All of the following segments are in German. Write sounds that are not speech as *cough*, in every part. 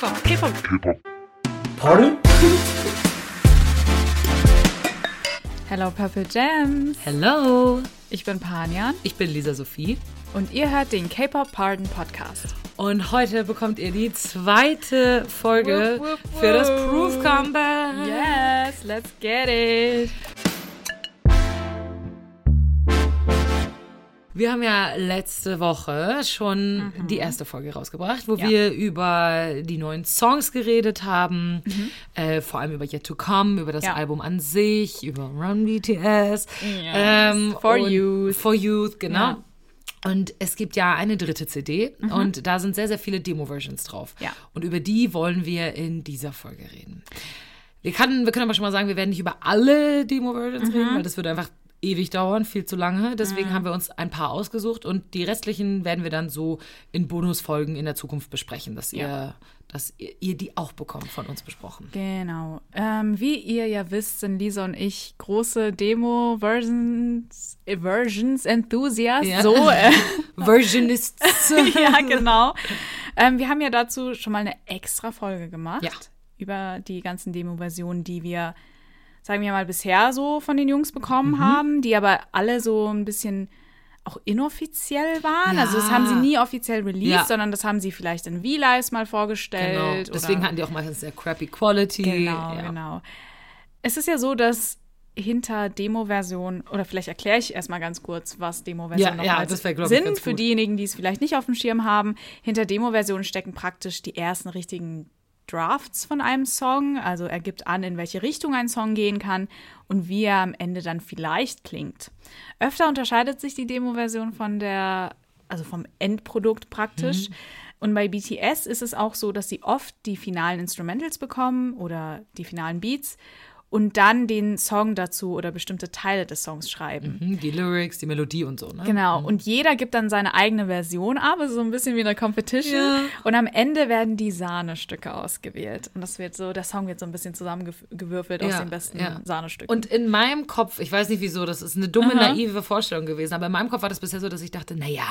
K-Pop, K-Pop. K-Pop. Pardon? Hello Purple Jams. Hello, Ich bin Panjan ich bin Lisa Sophie und ihr hört den K-Pop Pardon Podcast. und heute bekommt ihr die zweite Folge Wupp, wupp, für das. Proof Comeback. Yes, let's get it. Wir haben ja letzte Woche schon die erste Folge rausgebracht, wo Mhm. Ja. wir über die neuen Songs geredet haben, äh, vor allem über Yet to Come, über das Mhm. Ja. Album an sich, über Run BTS, Yes. For und- Youth. For Youth, genau. Ja. Und es gibt ja eine dritte CD und da sind sehr, sehr viele Demo-Versions drauf. Mhm. Ja. Und über die wollen wir in dieser Folge reden. Wir, kann, wir können aber schon mal sagen, wir werden nicht über alle Demo-Versions Mhm. reden, weil das würde einfach ewig dauern, viel zu lange. Deswegen haben wir uns ein paar ausgesucht und die restlichen werden wir dann so in Bonusfolgen in der Zukunft besprechen, dass ihr, Ja. dass ihr, ihr die auch bekommt von uns besprochen. Genau. Ähm, wie ihr ja wisst, sind Lisa und ich große Demo-Versions äh, Versions Enthusiasts. Ja. So, äh, *laughs* Versionists. *laughs* ja, genau. Ähm, wir haben ja dazu schon mal eine extra Folge gemacht. Ja. Über die ganzen Demo-Versionen, die wir, sagen wir mal, bisher so von den Jungs bekommen Mhm. haben, die aber alle so ein bisschen auch inoffiziell waren. Ja. Also das haben sie nie offiziell released, Ja. sondern das haben sie vielleicht in V-Lives mal genau. vorgestellt. Deswegen oder hatten die auch meistens sehr crappy Quality. Genau, ja. genau. Es ist ja so, dass hinter Demo-Versionen, oder vielleicht erkläre ich erstmal ganz kurz, was Demo-Versionen Ja, ja, sind, für diejenigen, die es vielleicht nicht auf dem Schirm haben. Hinter Demo-Versionen stecken praktisch die ersten richtigen Drafts von einem Song. Also er gibt an, in welche Richtung ein Song gehen kann und wie er am Ende dann vielleicht klingt. Öfter unterscheidet sich die Demo-Version von der, also vom Endprodukt praktisch. Und bei BTS ist es auch so, dass sie oft die finalen Instrumentals bekommen oder die finalen Beats und dann den Song dazu oder bestimmte Teile des Songs schreiben. Mhm, Die Lyrics, die Melodie und so, ne? Genau. Und jeder gibt dann seine eigene Version ab, also so ein bisschen wie eine Competition. Ja. Und am Ende werden die Sahnestücke ausgewählt. Und das wird so, der Song wird so ein bisschen zusammengewürfelt aus Ja, den besten ja. Sahnestücken. Und in meinem Kopf, ich weiß nicht wieso, das ist eine dumme, naive Vorstellung gewesen, aber in meinem Kopf war das bisher so, dass ich dachte, naja,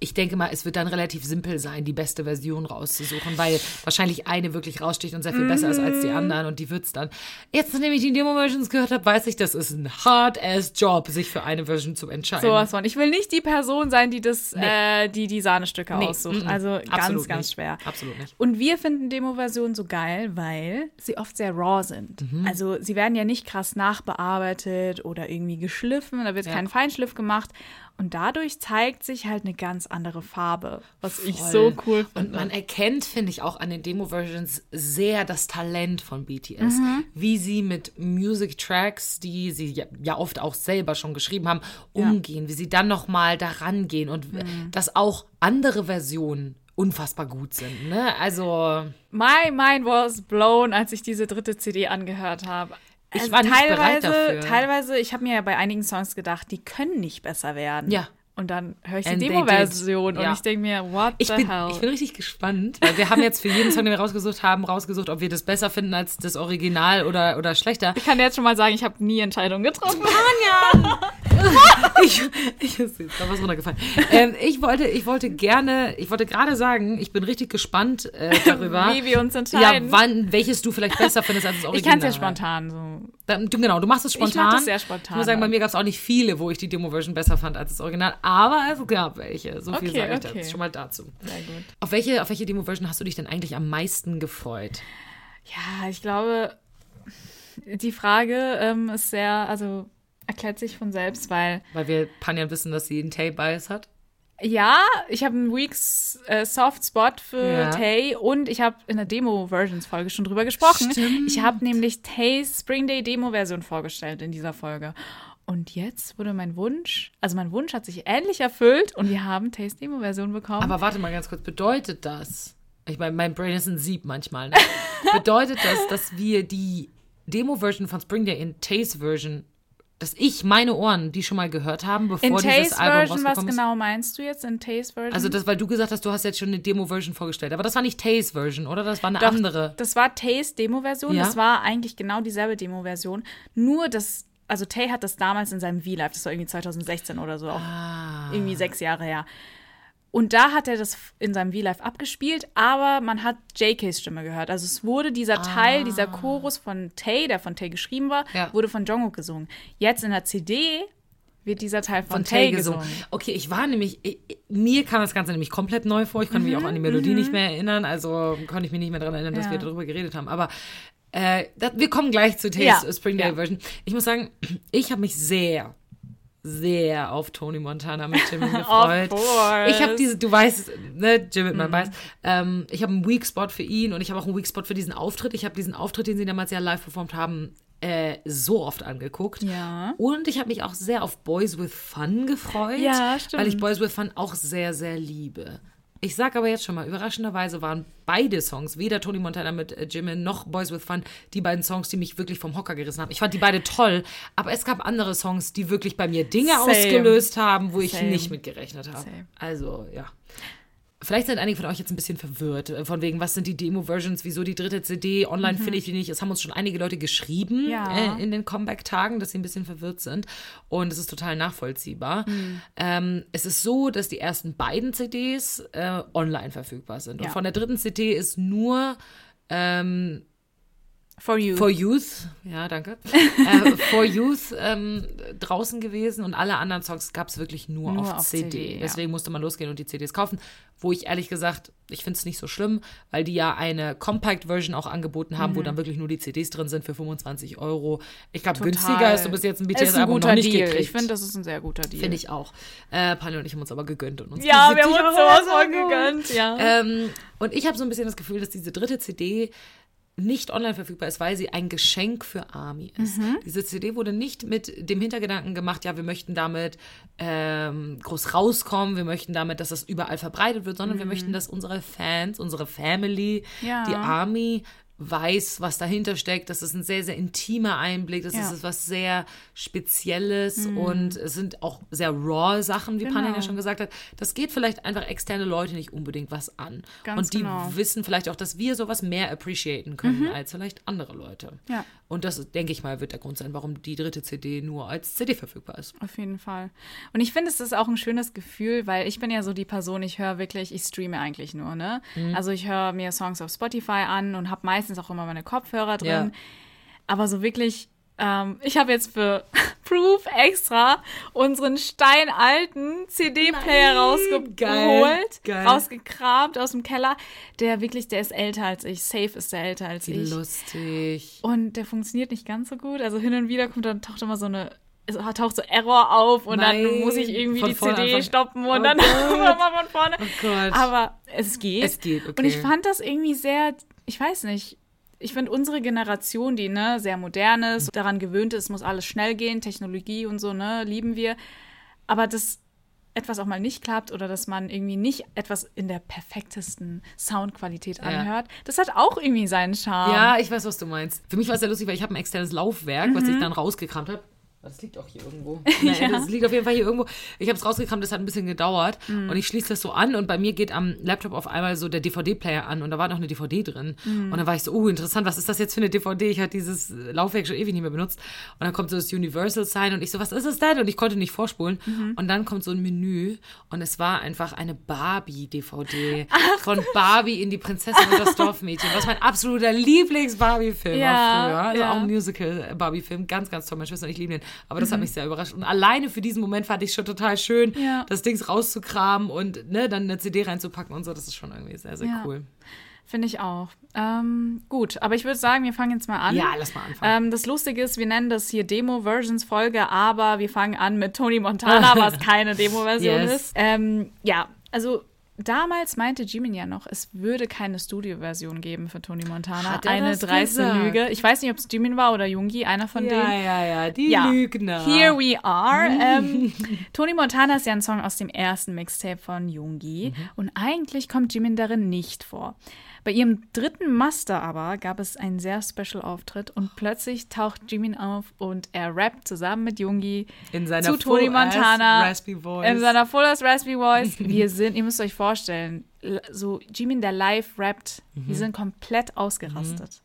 ich denke mal, es wird dann relativ simpel sein, die beste Version rauszusuchen, weil wahrscheinlich eine wirklich raussticht und sehr viel besser ist als die anderen und die wird's dann. Jetzt, nachdem ich die Demo-Versions gehört habe, weiß ich, das ist ein hard-ass-Job, sich für eine Version zu entscheiden. Sowas von. Ich will nicht die Person sein, die das, äh, die die Sahnestücke Nee, aussucht. mm, mm. Also ganz, Absolut ganz nicht. schwer. Absolut nicht. Und wir finden Demo-Versionen so geil, weil sie oft sehr raw sind. Mhm. Also sie werden ja nicht krass nachbearbeitet oder irgendwie geschliffen, da wird Ja. kein Feinschliff gemacht. Und dadurch zeigt sich halt eine ganz andere Farbe, was ich Voll. so cool Und finde. man erkennt, finde ich, auch an den Demo-Versions sehr das Talent von BTS. Mhm. Wie sie mit Music-Tracks, die sie ja, ja oft auch selber schon geschrieben haben, umgehen. Wie sie dann nochmal daran gehen und Mhm. dass auch andere Versionen unfassbar gut sind. Ne? Also, My mind was blown, als ich diese dritte CD angehört habe. Ich Also war nicht bereit teilweise, dafür. teilweise, ich habe mir ja bei einigen Songs gedacht, die können nicht besser werden. Ja. Und dann höre ich die Demo-Version did. und Ja. ich denke mir, what ich the bin, hell? ich bin richtig gespannt, weil wir haben jetzt für jeden Song, den wir rausgesucht haben, rausgesucht, ob wir das besser finden als das Original oder, oder schlechter. ich kann jetzt schon mal sagen, ich habe nie Entscheidungen getroffen. *laughs* ich, ich ist jetzt da was runtergefallen. Ähm, ich wollte, ich wollte gerne, ich wollte gerade sagen, ich bin richtig gespannt äh, darüber. *laughs* Wie wir uns ja, entscheiden. wann, welches du vielleicht besser findest als das ich Original. kann es ja spontan so. Dann, du, genau, du machst es spontan. das sehr spontan, Ich muss sagen, bei mir gab es auch nicht viele, wo ich die Demo-Version besser fand als das Original, aber es gab welche. So viel Okay, sage ich okay. jetzt schon mal dazu. Sehr gut. Auf welche, auf welche Demo-Version hast du dich denn eigentlich am meisten gefreut? Ja, ich glaube, die Frage ähm, ist sehr, also erklärt sich von selbst, weil Weil wir Panjan wissen, dass sie einen Tay-Bias hat. Ja, ich habe einen Weeks äh, Soft Spot für Ja. Tay und ich habe in der Demo-Versions-Folge schon drüber gesprochen. Stimmt. Ich habe nämlich Tays Spring Day Demo-Version vorgestellt in dieser Folge. Und jetzt wurde mein Wunsch, also mein Wunsch hat sich ähnlich erfüllt und wir haben Tays Demo-Version bekommen. Aber warte mal ganz kurz, bedeutet das, ich meine, mein Brain ist ein Sieb manchmal, ne? *laughs* bedeutet das, dass wir die Demo-Version von Spring Day in Tays Version, dass ich meine Ohren die schon mal gehört haben, bevor in Tays dieses Album Version, was rausgekommen ist? genau meinst du jetzt in Tays Version? Also das, weil du gesagt hast, du hast jetzt schon eine Demo-Version vorgestellt, aber das war nicht Tays Version, oder? Das war eine Doch, andere. Das war Tays Demo-Version. Ja? Das war eigentlich genau dieselbe Demo-Version. Nur das, also Tay hat das damals in seinem V-Live, das war irgendwie 2016 oder so, auch Ah. irgendwie sechs Jahre her. Und da hat er das in seinem V-Live abgespielt, aber man hat JKs Stimme gehört. Also es wurde dieser Teil, dieser Chorus von Tay, der von Tay geschrieben war, Ja. wurde von Jungkook gesungen. Jetzt in der CD wird dieser Teil von, von Tay gesungen. gesungen. Okay, ich war nämlich, ich, mir kam das Ganze nämlich komplett neu vor. Ich konnte mich auch an die Melodie nicht mehr erinnern, also konnte ich mich nicht mehr daran erinnern, dass Mhm. Ja. wir darüber geredet haben. Aber äh, das, wir kommen gleich zu Tays Ja. Spring Day. Version. Ich muss sagen, *clears throat* ich habe mich sehr, sehr auf Tony Montana mit Jimin *laughs* gefreut. Ich habe diese, du weißt, ne, Jimin, Mhm. man weiß, ähm, ich habe einen Weak Spot für ihn und ich habe auch einen Weak Spot für diesen Auftritt. Ich habe diesen Auftritt, den sie damals ja live performt haben, äh, so oft angeguckt. Ja. Und ich habe mich auch sehr auf Boys with Fun gefreut. Ja, stimmt. Weil ich Boys with Fun auch sehr, sehr liebe. Ich sag aber jetzt schon mal, überraschenderweise waren beide Songs, weder Tony Montana mit äh, Jimin noch Boys with Fun, die beiden Songs, die mich wirklich vom Hocker gerissen haben. Ich fand die beide toll, aber es gab andere Songs, die wirklich bei mir Dinge Same. ausgelöst haben, wo ich Same. nicht mit gerechnet habe. Same. Also, ja. Vielleicht sind einige von euch jetzt ein bisschen verwirrt, äh, von wegen, was sind die Demo-Versions, wieso die dritte CD, online finde ich die nicht. Es haben uns schon einige Leute geschrieben Mhm. Ja. äh, in den Comeback-Tagen, dass sie ein bisschen verwirrt sind. Und es ist total nachvollziehbar. Mhm. Ähm, es ist so, dass die ersten beiden CDs äh, online verfügbar sind. Und Ja. von der dritten CD ist nur ähm, For you. For Youth, ja, danke. *laughs* äh, For Youth ähm, draußen gewesen und alle anderen Songs gab es wirklich nur, Nur auf, auf CD. CD, ja. Deswegen musste man losgehen und die CDs kaufen. Wo ich ehrlich gesagt, ich finde es nicht so schlimm, weil die ja eine Compact-Version auch angeboten haben, wo dann wirklich nur die CDs drin sind für 25 Euro. Ich glaube, günstiger ist du bis jetzt ein BTS-Album guter noch nicht Deal. gekriegt. Ich finde, das ist ein sehr guter Deal. Finde ich auch. Äh, Pani und ich haben uns aber gegönnt und uns Ja, wir haben 70 uns sowas von gegönnt, ja. Ähm, und ich habe so ein bisschen das Gefühl, dass diese dritte CD nicht online verfügbar ist, weil sie ein Geschenk für Army ist. Mhm. Diese CD wurde nicht mit dem Hintergedanken gemacht, ja, wir möchten damit ähm, groß rauskommen, wir möchten damit, dass das überall verbreitet wird, sondern wir möchten, dass unsere Fans, unsere Family, Mhm. Ja. die Army weiß, was dahinter steckt. Das ist ein sehr, sehr intimer Einblick. Das Ja. Mhm. ist was sehr Spezielles und es sind auch sehr raw Sachen, wie Panin ja Genau. schon gesagt hat. Das geht vielleicht einfach externe Leute nicht unbedingt was an. Ganz und die genau. wissen vielleicht auch, dass wir sowas mehr appreciaten können als vielleicht andere Leute. Mhm. Ja. Und das, denke ich mal, wird der Grund sein, warum die dritte CD nur als CD verfügbar ist. Auf jeden Fall. Und ich finde, es ist auch ein schönes Gefühl, weil ich bin ja so die Person, ich höre wirklich, ich streame eigentlich nur, ne? Mhm. Also ich höre mir Songs auf Spotify an und habe meistens auch immer meine Kopfhörer drin. Ja. Aber so wirklich, ähm, ich habe jetzt für *laughs* Proof extra unseren steinalten CD-Player rausgeholt, geil, geil. rausgekramt aus dem Keller. Der wirklich, der ist älter als ich. Safe ist der älter als Wie ich. lustig. Und der funktioniert nicht ganz so gut. Also hin und wieder kommt dann taucht immer so eine es taucht so Error auf und Nein. dann muss ich irgendwie Von die CD anfangen. stoppen und Oh dann *laughs* nochmal von vorne. Oh Gott. Aber es geht. Es geht, okay. Und ich fand das irgendwie sehr, ich weiß nicht, ich finde unsere Generation, die ne, sehr modern ist, daran gewöhnt ist, muss alles schnell gehen, Technologie und so, ne, lieben wir. Aber dass etwas auch mal nicht klappt oder dass man irgendwie nicht etwas in der perfektesten Soundqualität anhört, das hat auch irgendwie seinen Charme. Ja, ich weiß, was du meinst. Für mich war es sehr lustig, weil ich habe ein externes Laufwerk, was Mhm. ich dann rausgekramt habe. Das liegt auch hier irgendwo. *laughs* Nein, Das liegt auf jeden Fall hier irgendwo. Ich habe es rausgekramt, das hat ein bisschen gedauert. Mhm. Und ich schließe das so an und bei mir geht am Laptop auf einmal so der DVD-Player an und da war noch eine DVD drin. Mhm. Und dann war ich so, oh, interessant, was ist das jetzt für eine DVD? Ich hatte dieses Laufwerk schon ewig nicht mehr benutzt. Und dann kommt so das Universal-Sign und ich so, was ist das denn? Und ich konnte nicht vorspulen. Mhm. Und dann kommt so ein Menü und es war einfach eine Barbie-DVD *laughs* von Barbie in die Prinzessin und das Dorfmädchen, was mein absoluter Lieblings-Barbie-Film Ja, war früher. Also ja. auch ein Musical-Barbie-Film, ganz, ganz toll. Meine Schwester und ich lieben den. Aber das hat mich sehr überrascht. Und alleine für diesen Moment fand ich schon total schön, Ja. das Ding rauszukramen und ne, dann eine CD reinzupacken und so. Das ist schon irgendwie sehr, sehr Ja. cool. Finde ich auch. Ähm, gut, aber ich würde sagen, wir fangen jetzt mal an. Ja, lass mal anfangen. Ähm, das Lustige ist, wir nennen das hier Demo-Versions-Folge, aber wir fangen an mit Tony Montana, was *laughs* keine Demo-Version Yes. ist. Ähm, ja, also damals meinte Jimin ja noch, es würde keine Studio-Version geben für Tony Montana. Hat er Eine dreiste gesagt? Lüge. Ich weiß nicht, ob es Jimin war oder Jungi, einer von denen. ja, ja, die Ja, Lügner. Here we are. *laughs* ähm, Tony Montana ist ja ein Song aus dem ersten Mixtape von Yoongi Mhm. und eigentlich kommt Jimin darin nicht vor. Bei ihrem dritten Master aber gab es einen sehr special Auftritt und plötzlich taucht Jimin auf und er rappt zusammen mit Yoongi In seiner zu Tony Montana raspy voice. in seiner full ass raspy voice. *laughs* Wir sind, ihr müsst euch vorstellen, so Jimin der live rappt, Mhm. wir sind komplett ausgerastet.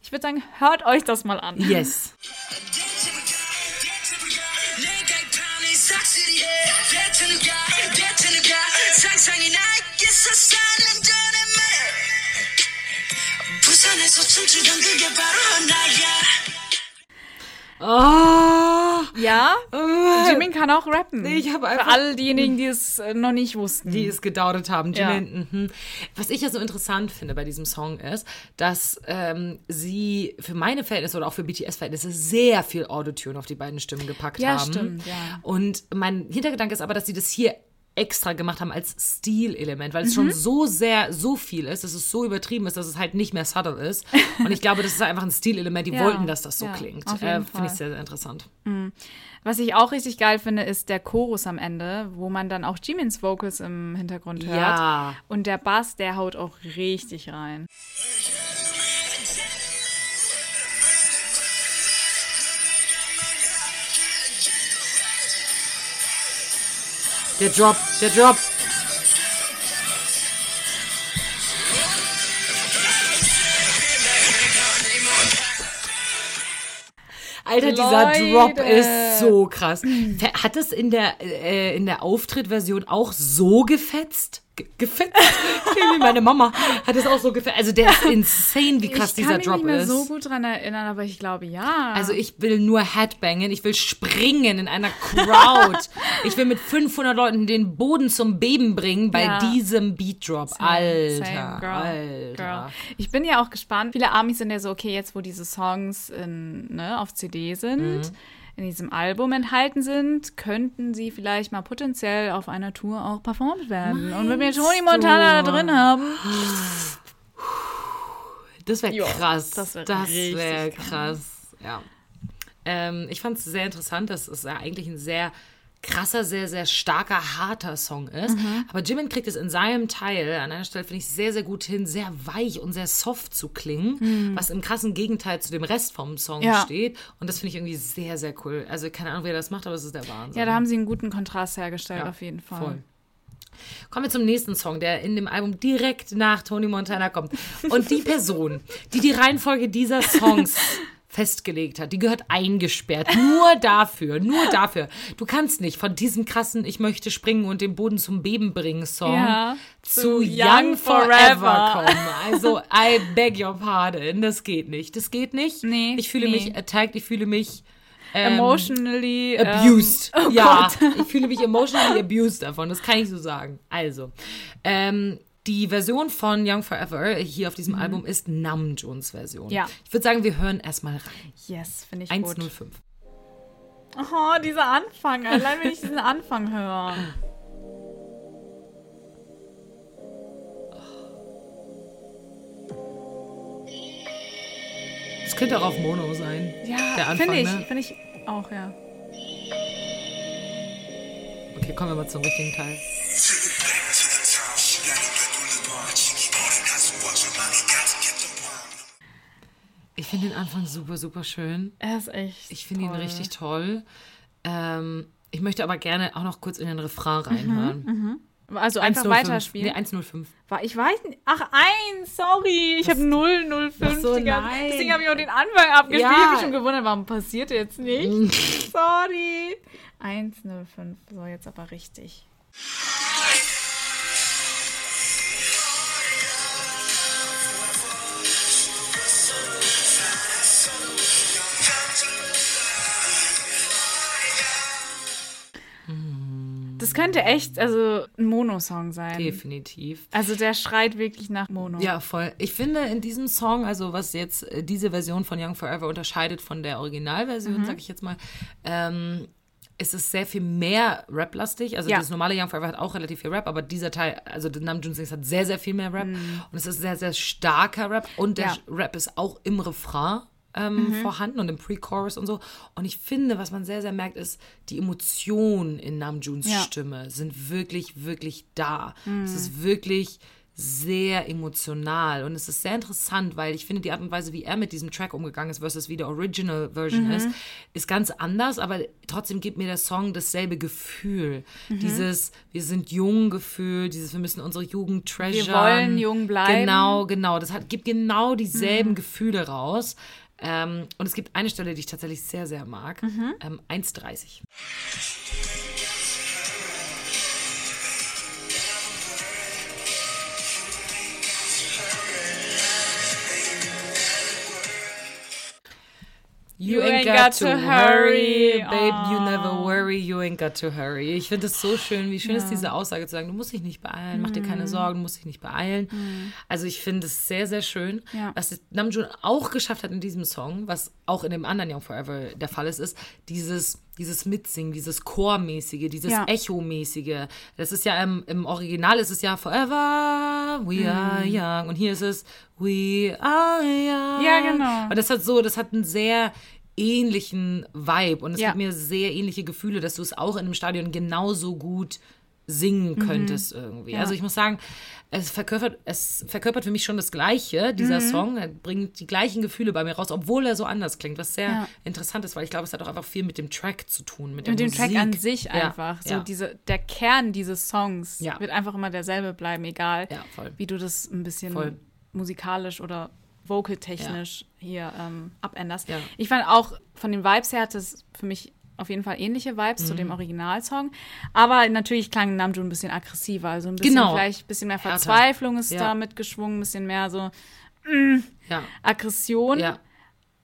Ich würde sagen, hört euch das mal an. Yes. Oh, Ja, oh. Jimin kann auch rappen. Ich habe Für einfach- alle diejenigen, die es äh, noch nicht wussten. die es gedauert haben. Ja. Jimin, mhm. Was ich ja so interessant finde bei diesem Song ist, dass ähm, sie für meine Verhältnisse oder auch für BTS-Verhältnisse sehr viel Autotune auf die beiden Stimmen gepackt Ja, haben. stimmt, ja. Und mein Hintergedanke ist aber, dass sie das hier extra gemacht haben als Stilelement, weil es Mhm. schon so sehr, so viel ist, dass es so übertrieben ist, dass es halt nicht mehr subtle ist. Und ich glaube, das ist einfach ein Stilelement. Die *laughs* Ja, wollten, dass das so ja, klingt. Äh, Finde ich sehr, sehr interessant. Was ich auch richtig geil finde, ist der Chorus am Ende, wo man dann auch Jimins Vocals im Hintergrund hört. Ja. Und der Bass, der haut auch richtig rein. Der Drop, der Drop. Alter, dieser Leute. Drop ist so krass. Hat es in der, äh, in der Auftrittversion auch so gefetzt? Ge gefetzt? Meine Mama hat es auch so gefetzt. Also der ist insane, wie krass ich dieser kann mich Drop nicht mehr ist. so gut dran erinnern, aber ich glaube ja. Also ich will nur Headbangen, ich will springen in einer Crowd. ich will mit 500 Leuten den Boden zum Beben bringen bei Ja. diesem Beat Drop. Alter, Same, girl, Alter. girl. Ich bin ja auch gespannt. Viele Amis sind ja so, okay, jetzt wo diese Songs in, ne, auf CD sind, Mhm. In diesem Album enthalten sind, könnten sie vielleicht mal potenziell auf einer Tour auch performt werden. Und wenn wir Tony Montana da drin haben, Das wäre krass. das wär das wäre krass. krass. Ja. Ähm, ich fand es sehr interessant, dass es ja eigentlich ein sehr krasser, sehr, sehr starker, harter Song ist. Mhm. Aber Jimin kriegt es in seinem Teil, an einer Stelle finde ich sehr, sehr gut hin, sehr weich und sehr soft zu klingen, was im krassen Gegenteil zu dem Rest vom Song Mhm. Ja. steht. Und das finde ich irgendwie sehr, sehr cool. Also keine Ahnung, wer das macht, aber es ist der Wahnsinn. ja, da haben sie einen guten Kontrast hergestellt, Ja, auf jeden Fall. Voll. Kommen wir zum nächsten Song, der in dem Album direkt nach Tony Montana kommt. Und die Person, die die Reihenfolge dieser Songs *laughs* festgelegt hat, die gehört eingesperrt. Nur *laughs* dafür, nur dafür. Du kannst nicht von diesem krassen Ich möchte springen und den Boden zum Beben bringen Song Ja, zu zu Young, Young Forever Forever. kommen. *laughs* Also, I beg your pardon. Das geht nicht. Das geht nicht. Nee, Ich fühle nee. mich attacked, ich fühle mich ähm, Emotionally abused. Ähm, oh ja, ich fühle mich emotionally abused davon. Das kann ich so sagen. Also, ähm, die Version von Young Forever hier auf diesem Album ist Namjoons Version. Mhm. Ja. Ich würde sagen, wir hören erstmal rein. Yes, finde ich gut. 105. Oh, dieser Anfang. Allein wenn ich diesen Anfang höre. Das könnte auch auf Mono sein. Ja, finde ich, ne? finde ich auch, ja. Okay, kommen wir mal zum richtigen Teil. Finde den Anfang super, super schön. Er ist echt. Ich finde ihn richtig toll. Ähm, ich möchte aber gerne auch noch kurz in den Refrain reinhören. Also einfach 105. weiterspielen. Nee, 105. War, ich weiß nicht. Ach, eins, sorry. Ich habe 005 Ach so, nein. Deswegen habe ich auch den Anfang abgespielt. Ja. Ich habe mich schon gewundert, warum passiert jetzt nicht. *laughs* sorry. 105. So, jetzt aber richtig. Könnte echt, also ein Mono-Song sein. Definitiv. Also der schreit wirklich nach Mono. Ja, voll. Ich finde in diesem Song, also was jetzt äh, diese Version von Young Forever unterscheidet von der Originalversion, Mhm. sag ich jetzt mal, ähm, ist es sehr viel mehr Rap-lastig. Also Ja. das normale Young Forever hat auch relativ viel Rap, aber dieser Teil, also der Namjoon Sings hat sehr, sehr viel mehr Rap. Und es ist sehr, sehr starker Rap. Und der Mhm. Ja. Mhm. Rap ist auch im Refrain ähm, vorhanden und im Pre-Chorus und so. Und ich finde, was man sehr, sehr merkt, ist, die Emotionen in Namjoons Ja. Stimme sind wirklich, wirklich da. Mhm. Es ist wirklich sehr emotional und es ist sehr interessant, weil ich finde, die Art und Weise, wie er mit diesem Track umgegangen ist versus wie der Original Version Mhm. ist, ist ganz anders, aber trotzdem gibt mir der Song dasselbe Gefühl. Mhm. Dieses, wir sind jung Gefühl, dieses, wir müssen unsere Jugend treasuren. wollen jung bleiben. Mhm. Genau, genau. Das hat, gibt genau dieselben Gefühle raus. Ähm, und es gibt eine Stelle, die ich tatsächlich sehr, sehr mag. Mhm. Ähm, 1,30. You, ain't, got, to hurry, babe, you never worry, you ain't got to hurry. Ich finde es so schön, wie schön ist diese Aussage zu sagen, du musst dich nicht beeilen, mach dir Mhm. keine Sorgen, du musst dich nicht beeilen. Also ich finde es sehr, sehr schön, Ja. was Namjoon auch geschafft hat in diesem Song, was auch in dem anderen Young Forever der Fall ist, ist dieses, dieses Mitsingen, dieses Chormäßige, dieses Ja. Echo-mäßige. Das ist ja im, im Original ist es ja Forever, we are Mhm. young und hier ist es We are young. Ja, genau. Und das hat so, das hat einen sehr ähnlichen Vibe und es Ja. gibt mir sehr ähnliche Gefühle, dass du es auch in einem Stadion genauso gut singen könntest irgendwie. Mhm. Ja. Also ich muss sagen, es verkörpert, es verkörpert für mich schon das Gleiche, dieser Mhm. Song. Er bringt die gleichen Gefühle bei mir raus, obwohl er so anders klingt, was sehr Ja. interessant ist, weil ich glaube, es hat auch einfach viel mit dem Track zu tun, mit, Mit dem Musik. Track an sich Ja, einfach. So ja. diese, der Kern dieses Songs wird einfach immer derselbe bleiben, egal wie du das ein bisschen Voll. musikalisch oder vocaltechnisch hier ähm, abänderst. Ja. Ich fand auch von den Vibes her hat es für mich auf jeden Fall ähnliche Vibes zu Mhm. dem Originalsong. Aber natürlich klang Namjoon ein bisschen aggressiver. Also ein bisschen Genau. vielleicht ein bisschen mehr Härter. Verzweiflung ist Ja. da mitgeschwungen, ein bisschen mehr so Ja, Aggression. ja.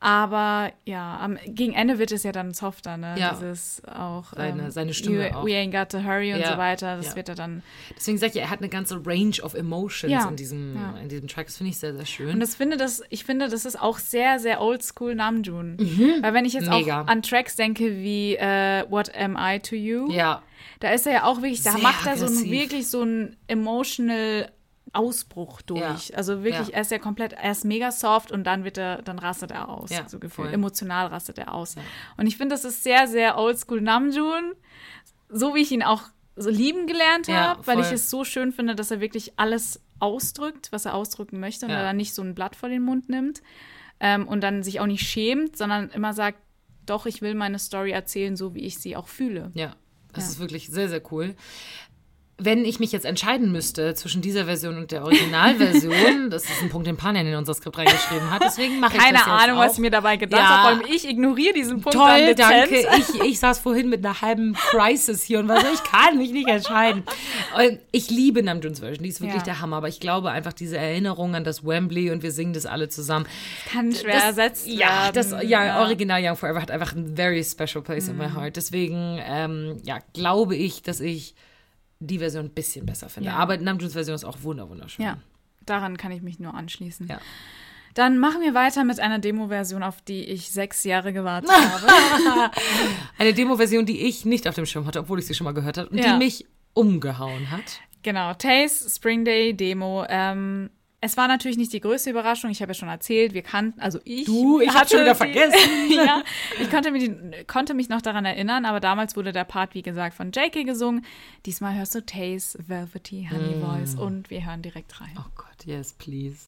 Aber ja, am, gegen Ende wird es ja dann softer, ne? Ja. Dieses auch. Seine- ähm, seine Stimme you, auch. We ain't got to hurry und Ja, so weiter. Das ja. wird er dann. Deswegen sage ich, er hat eine ganze Range of Emotions Ja, in, diesem, in diesem Track. Das finde ich sehr, sehr schön. Und das finde das, ich finde, das ist auch sehr, sehr oldschool Namjoon. Weil wenn ich jetzt Mhm. Mega. auch an Tracks denke wie äh, What Am I to You, ja, da ist er ja auch wirklich, da Sehr macht er so ein, aggressiv. wirklich so einen emotional Ausbruch durch. Ja. Also wirklich, Ja. er ist ja komplett, er ist mega soft und dann wird er, dann rastet er aus. Ja, so gefühlt. Emotional rastet er aus. Und ich finde, das ist sehr, sehr oldschool Namjoon. So wie ich ihn auch so lieben gelernt habe, weil ich es so schön finde, dass er wirklich alles ausdrückt, was er ausdrücken möchte und er dann nicht so ein Blatt vor den Mund nimmt ähm, und dann sich auch nicht schämt, sondern immer sagt, doch, ich will meine Story erzählen, so wie ich sie auch fühle. Ja, das Ja. ist wirklich sehr, sehr cool. Wenn ich mich jetzt entscheiden müsste zwischen dieser Version und der Originalversion, *laughs* das ist ein Punkt, den Panen in unser Skript reingeschrieben hat, deswegen mache ich Keine das jetzt Ahnung, auch. was ich mir dabei gedacht Ja. habe. Vor allem ich ignoriere diesen Punkt Toll, danke. *laughs* Ich, ich saß vorhin mit einer halben Crisis hier und war so, ich kann mich nicht entscheiden. Und ich liebe Namjoons Version, die ist wirklich Ja. der Hammer, aber ich glaube einfach diese Erinnerung an das Wembley und wir singen das alle zusammen. Kann schwer das, ersetzt ja, werden. das ja, Original Young Forever hat einfach ein very special place in my Mhm. heart. Deswegen, ähm, ja, glaube ich, dass ich die Version ein bisschen besser finde. Ja. Aber Namjoons Version ist auch wunder wunderschön. Ja, daran kann ich mich nur anschließen. Ja. Dann machen wir weiter mit einer Demo-Version, auf die ich sechs Jahre gewartet *laughs* habe. Eine Demo-Version, die ich nicht auf dem Schirm hatte, obwohl ich sie schon mal gehört habe und Ja. die mich umgehauen hat. Genau, Taste Spring Day Demo. Ähm, es war natürlich nicht die größte Überraschung. Ich habe ja schon erzählt, wir kannten, also ich. Du, ich hatte schon wieder die- vergessen. *laughs* ja, ich konnte mich, konnte mich noch daran erinnern, aber damals wurde der Part, wie gesagt, von JK gesungen. Diesmal hörst du Taste Velvety Honey Mm. Voice und wir hören direkt rein. Oh Gott, yes, please.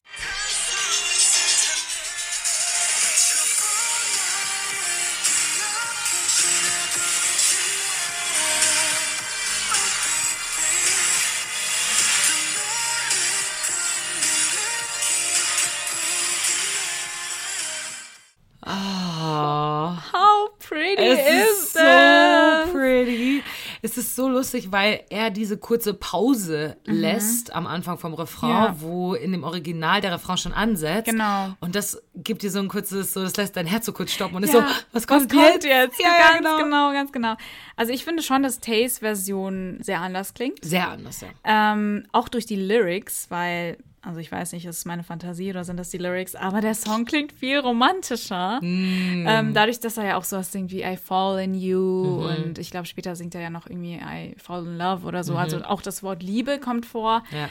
Pretty Es is ist so pretty. Es ist so lustig, weil er diese kurze Pause lässt am Anfang vom Refrain, Mhm. Ja. wo in dem Original der Refrain schon ansetzt. Genau. Und das gibt dir so ein kurzes, so das lässt dein Herz so kurz stoppen und ist Ja, so, was kommt, kommt jetzt? jetzt? Ja, ja, ganz genau. genau. ganz genau. Also ich finde schon, dass Tays Version sehr anders klingt. Sehr anders, ja. Ähm, auch durch die Lyrics, weil, also ich weiß nicht, ist es meine Fantasie oder sind das die Lyrics, aber der Song klingt viel romantischer. Mm. Ähm, dadurch, dass er ja auch sowas singt wie I fall in you Mhm. und ich glaube, später singt er ja noch irgendwie I fall in love oder so. Also auch das Wort Liebe kommt vor. Mhm. ja.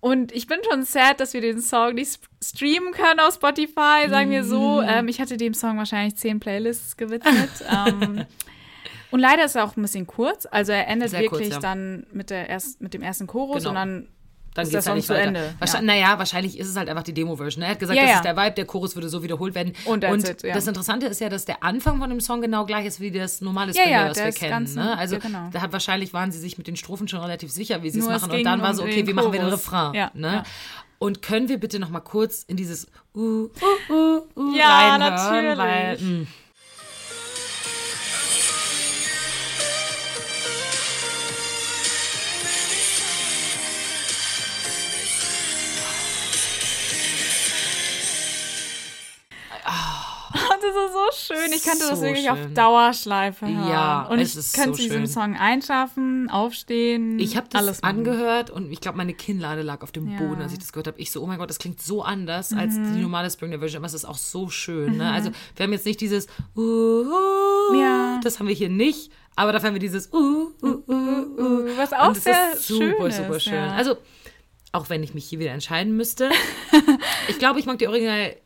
Und ich bin schon sad, dass wir den Song nicht streamen können auf Spotify, sagen wir so. Mhm. Ähm, ich hatte dem Song wahrscheinlich zehn Playlists gewidmet. *laughs* ähm, und leider ist er auch ein bisschen kurz. Also er endet Sehr wirklich kurz, ja. dann mit, der erst, mit dem ersten Chorus Genau. und dann Dann ist der geht's ja nicht zu weiter. Ende. Wahrscheinlich, Naja, wahrscheinlich ist es halt einfach die Demo-Version. Er hat gesagt, Ja, das ja. ist der Vibe, der Chorus würde so wiederholt werden. Und that's it, ja. das Interessante ist ja, dass der Anfang von dem Song genau gleich ist wie das normale Ja, Spring ja, was wir kennen. ganz- Ne? Also ja, genau. da hat wahrscheinlich waren sie sich mit den Strophen schon relativ sicher, wie sie es es machen. Und dann war so, okay, wie machen wir den. Refrain? Ja, ne? ja. Und können wir bitte noch mal kurz in dieses uh, uh, uh, uh Ja, reinhören, natürlich. Weil, mh, das ist so schön. Ich könnte das So wirklich auf schön. Dauerschleife hören. Ja, und ich könnte so schön. Song einschlafen, aufstehen. Ich habe das alles machen. angehört und ich glaube, meine Kinnlade lag auf dem Ja. Boden, als ich das gehört habe. Ich so, oh mein Gott, das klingt so anders als die normale Springer Version, aber es ist auch so schön. Ne? Also wir haben jetzt nicht dieses uh, uh, Ja. das haben wir hier nicht, aber dafür haben wir dieses uh, uh, uh, uh. Was auch und sehr ist super, schön super ist, schön. ja. Also auch wenn ich mich hier wieder entscheiden müsste, *laughs* ich glaube, ich mag die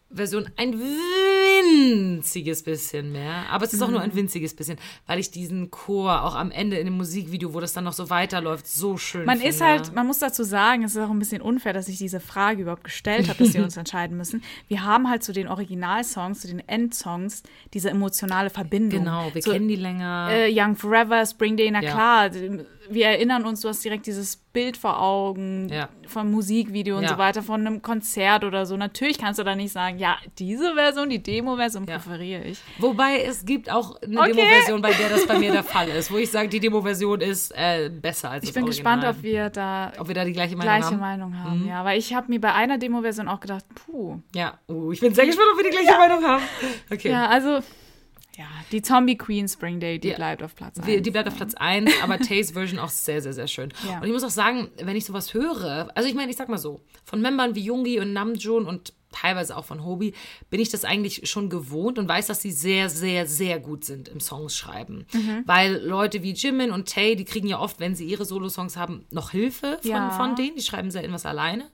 Originalversion ein winziges bisschen mehr, aber es ist auch nur Mhm. ein winziges bisschen, weil ich diesen Chor auch am Ende in dem Musikvideo, wo das dann noch so weiterläuft, so schön Man finde. ist halt, man muss dazu sagen, es ist auch ein bisschen unfair, dass ich diese Frage überhaupt gestellt habe, dass wir *laughs* uns entscheiden müssen. Wir haben halt zu den Originalsongs, zu den Endsongs diese emotionale Verbindung. Genau, wir so, kennen die länger. äh, Young Forever, Spring Day, na Ja. klar. Wir erinnern uns, du hast direkt dieses Bild vor Augen Ja. vom Musikvideo und Ja. so weiter, von einem Konzert oder so. Natürlich kannst du da nicht sagen, ja, diese Version, die Demo-Version Ja. präferiere ich. Wobei es gibt auch eine Okay. Demo-Version, bei der das bei mir der *laughs* Fall ist, wo ich sage, die Demo-Version ist äh, besser als Ich bin Original. gespannt, ob wir da ob wir da die gleiche Meinung gleiche haben. Mhm. Meinung haben. Ja, weil ich habe mir bei einer Demo-Version auch gedacht, puh. Ja, uh, ich bin sehr gespannt, ob wir die gleiche Meinung haben. Okay. Ja, also, ja, die Zombie Queen Spring Day, die Ja. bleibt auf Platz 1. Die, die bleibt auf Platz 1, aber Tays Version auch sehr, sehr, sehr schön. Ja. Und ich muss auch sagen, wenn ich sowas höre, also ich meine, ich sag mal so, von Membern wie Jungi und Namjoon und teilweise auch von Hobie, bin ich das eigentlich schon gewohnt und weiß, dass sie sehr, sehr, sehr gut sind im Songs schreiben. Mhm. Weil Leute wie Jimin und Tay, die kriegen ja oft, wenn sie ihre Solo-Songs haben, noch Hilfe von, Ja. von denen. Die schreiben selten was alleine.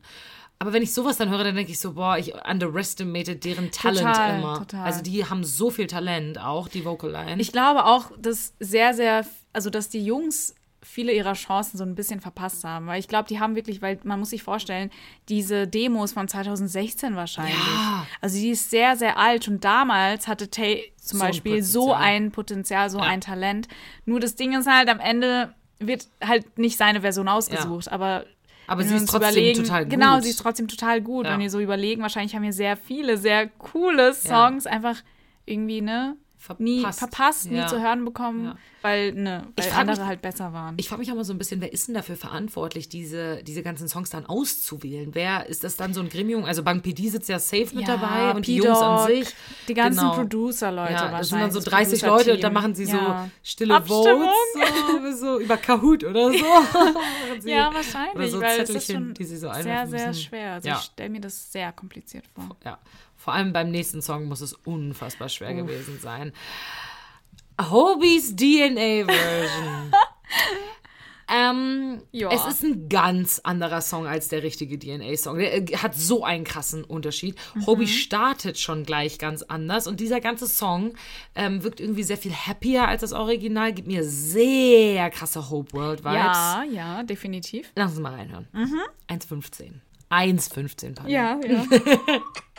Aber wenn ich sowas dann höre, dann denke ich so, boah, ich underestimated deren Talent Total, immer. total. Also die haben so viel Talent, auch die Vocal Line. Ich glaube auch, dass sehr, sehr, also dass die Jungs viele ihrer Chancen so ein bisschen verpasst haben. Weil ich glaube, die haben wirklich, weil man muss sich vorstellen, diese Demos von 2016 wahrscheinlich. Ja. Also die ist sehr, sehr alt und damals hatte Tay zum So ein Beispiel so Potenzial. ein Potenzial, so Ja. ein Talent. Nur das Ding ist halt, am Ende wird halt nicht seine Version ausgesucht, aber Aber sie ist trotzdem überlegen- total gut. Genau, sie ist trotzdem total gut. Ja. Wenn wir so überlegen, wahrscheinlich haben wir sehr viele, sehr coole Songs einfach irgendwie, ne, nie Verpasst. verpasst, nie Ja. zu hören bekommen, Ja. weil, ne, weil frag andere mich- halt besser waren. Ich frage mich auch mal so ein bisschen, wer ist denn dafür verantwortlich, diese, diese ganzen Songs dann auszuwählen? Wer ist das dann so ein Gremium? Also Bank PD sitzt ja safe mit dabei und die Jungs an sich. Die ganzen Genau. Producer-Leute Ja, wahrscheinlich. das sind dann so das 30 Leute und dann machen sie ja. so stille Abstimmung. Votes, so, *laughs* so über Kahoot oder so. Ja, *laughs* Oder *laughs* wahrscheinlich, so weil es ist Zettelchen, schon die sie so sehr, sehr müssen. schwer. Also Ja. ich stelle mir das sehr kompliziert vor. Ja, vor allem beim nächsten Song muss es unfassbar schwer gewesen sein. Hobies DNA-Version. *laughs* ähm, Ja. Es ist ein ganz anderer Song als der richtige DNA-Song. Der äh, hat so einen krassen Unterschied. Mhm. Hobie startet schon gleich ganz anders und dieser ganze Song ähm, wirkt irgendwie sehr viel happier als das Original, gibt mir sehr krasse Hope World-Vibes. Ja, ja, definitiv. Lass uns mal reinhören. 1,15. 1,15. pardon. Ja, ja. *laughs*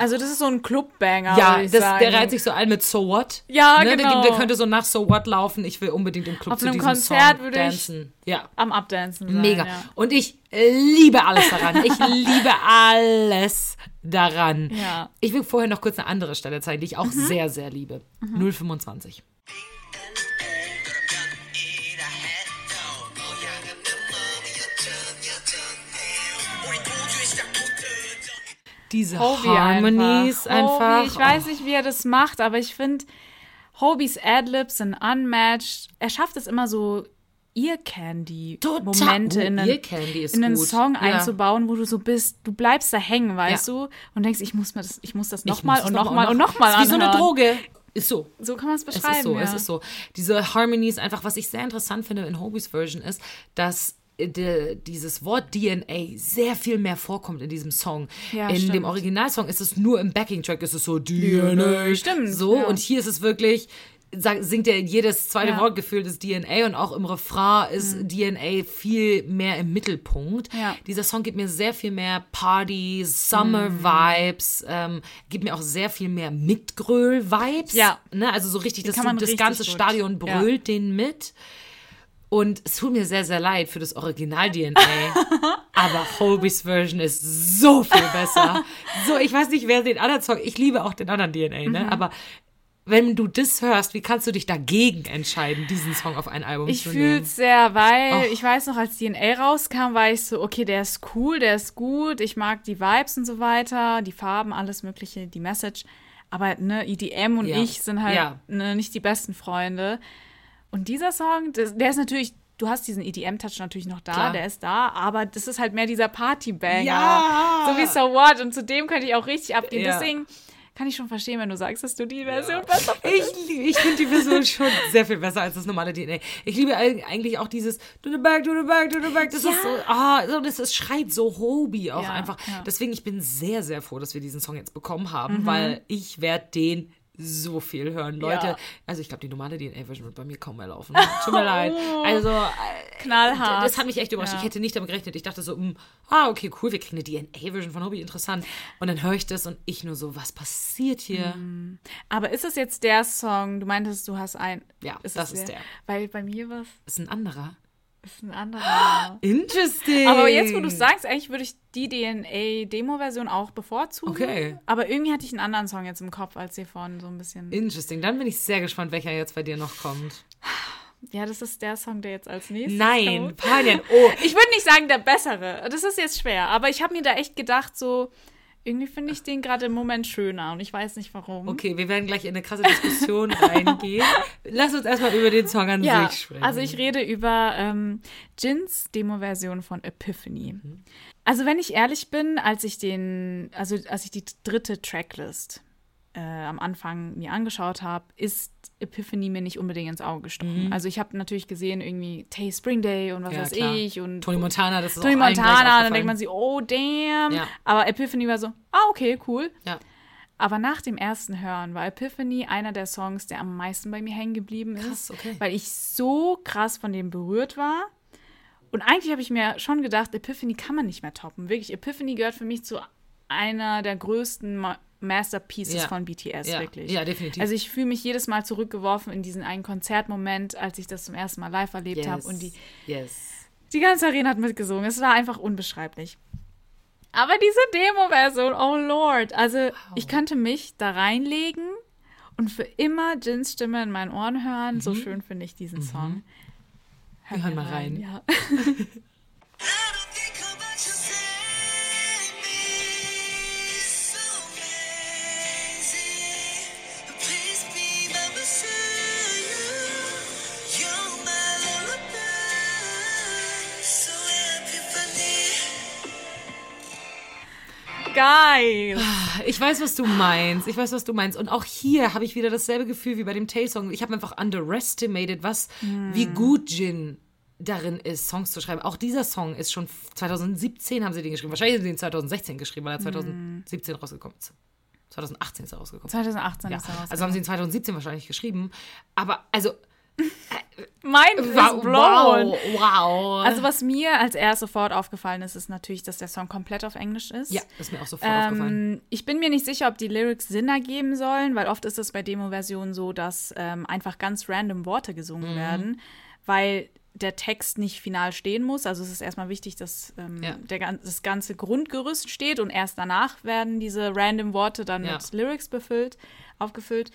Also das ist so ein Clubbanger, Ja, das, der reiht sich so ein mit So What. Ja, ne, genau. Der, der könnte so nach So What laufen. Ich will unbedingt im Club Auf zu einem diesem Konzert Song würde ich-. Ja, Am Abdancen sein, mega. Ja. Und ich liebe alles daran. Ich *laughs* liebe alles daran. Ja. Mhm. Ich will vorher noch kurz eine andere Stelle zeigen, die ich auch sehr, sehr liebe. 025. Diese Hobie Harmonies einfach. Hobie, ich weiß nicht, wie er das macht, aber ich finde, Hobies Adlibs sind unmatched. Er schafft es immer so Ear Candy Total. Momente Oh, in einen, in. Song Ja. einzubauen, wo du so bist, du bleibst da hängen, weißt Ja. du, und denkst, ich muss mir das, ich muss das nochmal und es noch nochmal und nochmal ist Wie so eine. Droge. Ist so. So kann man es Es beschreiben. ist so, ja. es ist so. Diese Harmonies, einfach, was ich sehr interessant finde in Hobies Version ist, dass de, dieses Wort DNA sehr viel mehr vorkommt in diesem Song. Ja, in stimmt. dem Originalsong ist es nur im Backing-Track, ist es so DNA. Stimmt, So, ja. und hier ist es wirklich, singt er jedes zweite Ja. Wort gefühlt ist DNA und auch im Refrain ist DNA viel mehr im Mittelpunkt. Ja. Dieser Song gibt mir sehr viel mehr Party, Summer-Vibes, ähm, gibt mir auch sehr viel mehr Mitgröl-Vibes. Ja. Ne? Also so richtig, das, kann man das ganze gut. Stadion Ja. brüllt den mit. Und es tut mir sehr, sehr leid für das Original-DNA. *laughs* aber Hobies Version ist so viel besser. So, ich weiß nicht, wer den anderen Song, ich liebe auch den anderen DNA, ne? Mhm. Aber wenn du das hörst, wie kannst du dich dagegen entscheiden, diesen Song auf ein Album Ich zu fühle nehmen? es sehr, weil Och. ich weiß noch, als DNA rauskam, war ich so, okay, der ist cool, der ist gut, ich mag die Vibes und so weiter, die Farben, alles Mögliche, die Message. Aber ne, EDM und Ja. ich sind halt Ja. ne, nicht die besten Freunde. Und dieser Song, das, der ist natürlich, du hast diesen EDM-Touch natürlich noch da, Klar. der ist da, aber das ist halt mehr dieser Party-Banger. Ja. So wie So What. Und zu dem könnte ich auch richtig abgehen. Ja. Deswegen kann ich schon verstehen, wenn du sagst, dass du die Version besser findest. Ich, ich finde die Version schon sehr viel besser als das normale DNA. Ich liebe eig- eigentlich auch dieses Do the back, do the back, do the back. Das ist so, ah, so, das ist, schreit so Hobie auch Ja, einfach. ja. Deswegen, ich bin sehr, sehr froh, dass wir diesen Song jetzt bekommen Mhm. haben, weil ich werde den so viel hören. Leute, Ja. also ich glaube, die normale DNA-Version wird bei mir kaum mehr laufen. *laughs* Tut mir leid. Also, äh, Knallhart. das hat mich echt überrascht. Ja. Ich hätte nicht damit gerechnet. Ich dachte so, mm, ah, okay, cool, wir kriegen eine DNA-Version von Hobie, interessant. Und dann höre ich das und ich nur so, was passiert hier? Aber ist es jetzt der Song? Du meintest, du hast ein. Ja, es das ist der. Weil bei mir was Ist ein anderer. Ist ein anderer. Interesting. Aber jetzt, wo du es sagst, eigentlich würde ich die DNA-Demo-Version auch bevorzugen. Okay. Aber irgendwie hatte ich einen anderen Song jetzt im Kopf, als hier vorhin so ein bisschen. Interesting. Dann bin ich sehr gespannt, welcher jetzt bei dir noch kommt. ja, das ist der Song, der jetzt als nächstes Nein, kommt. Panian. *laughs* Oh, Ich würde nicht sagen, der bessere. Das ist jetzt schwer. Aber ich habe mir da echt gedacht, so. Irgendwie finde ich den gerade im Moment schöner und ich weiß nicht warum. okay, wir werden gleich in eine krasse Diskussion *laughs* reingehen. Lass uns erstmal über den Song an Ja, sich sprechen. also ich rede über ähm, Jins Demo-Version von Epiphany. Mhm. Also wenn ich ehrlich bin, als ich den, also als ich die dritte Tracklist äh, am Anfang mir angeschaut habe, ist Epiphany mir nicht unbedingt ins Auge gestochen. Also ich habe natürlich gesehen irgendwie Tay Spring Day und was Mhm. Ja, weiß klar. ich und Tony Montana, das ist Tony Montana, dann denkt man sich, oh damn. Ja. Aber Epiphany war so, ah okay, cool. Ja. Aber nach dem ersten Hören war Epiphany einer der Songs, der am meisten bei mir hängen geblieben ist, Krass, okay. weil ich so krass von dem berührt war. Und eigentlich habe ich mir schon gedacht, Epiphany kann man nicht mehr toppen. Wirklich, Epiphany gehört für mich zu einer der größten Ma Masterpieces Ja. von BTS, Ja. wirklich. Ja, definitiv. Also ich fühle mich jedes Mal zurückgeworfen in diesen einen Konzertmoment, als ich das zum ersten Mal live erlebt habe und die yes. die ganze Arena hat mitgesungen. Es war einfach unbeschreiblich. Aber diese Demo-Version, oh Lord. Also, ich könnte mich da reinlegen und für immer Jins Stimme in meinen Ohren hören. So schön finde ich diesen Song. Mhm. Wir hören mal rein. Ja. *laughs* Geil. Ich weiß, was du meinst. Ich weiß, was du meinst. Und auch hier habe ich wieder dasselbe Gefühl wie bei dem Tay-Song. Ich habe einfach underestimated, was, wie gut Jin darin ist, Songs zu schreiben. Auch dieser Song ist schon 2017 haben sie den geschrieben. Wahrscheinlich haben sie den 2016 geschrieben, weil er 2017 rausgekommen ist. 2018 ist er rausgekommen. 2018 Ja. ist er raus. Also haben sie ihn 2017 wahrscheinlich geschrieben. Aber also, mein wow, blown. wow, wow. Also, was mir als erst sofort aufgefallen ist, ist natürlich, dass der Song komplett auf Englisch ist. ja, das ist mir auch sofort aufgefallen. Ähm, ich bin mir nicht sicher, ob die Lyrics Sinn ergeben sollen, weil oft ist es bei Demo-Versionen so, dass ähm, einfach ganz random Worte Mhm. gesungen werden, weil der Text nicht final stehen muss. Also es ist erstmal wichtig, dass ähm, Ja. der, das ganze Grundgerüst steht und erst danach werden diese random Worte dann Ja. mit Lyrics befüllt, aufgefüllt.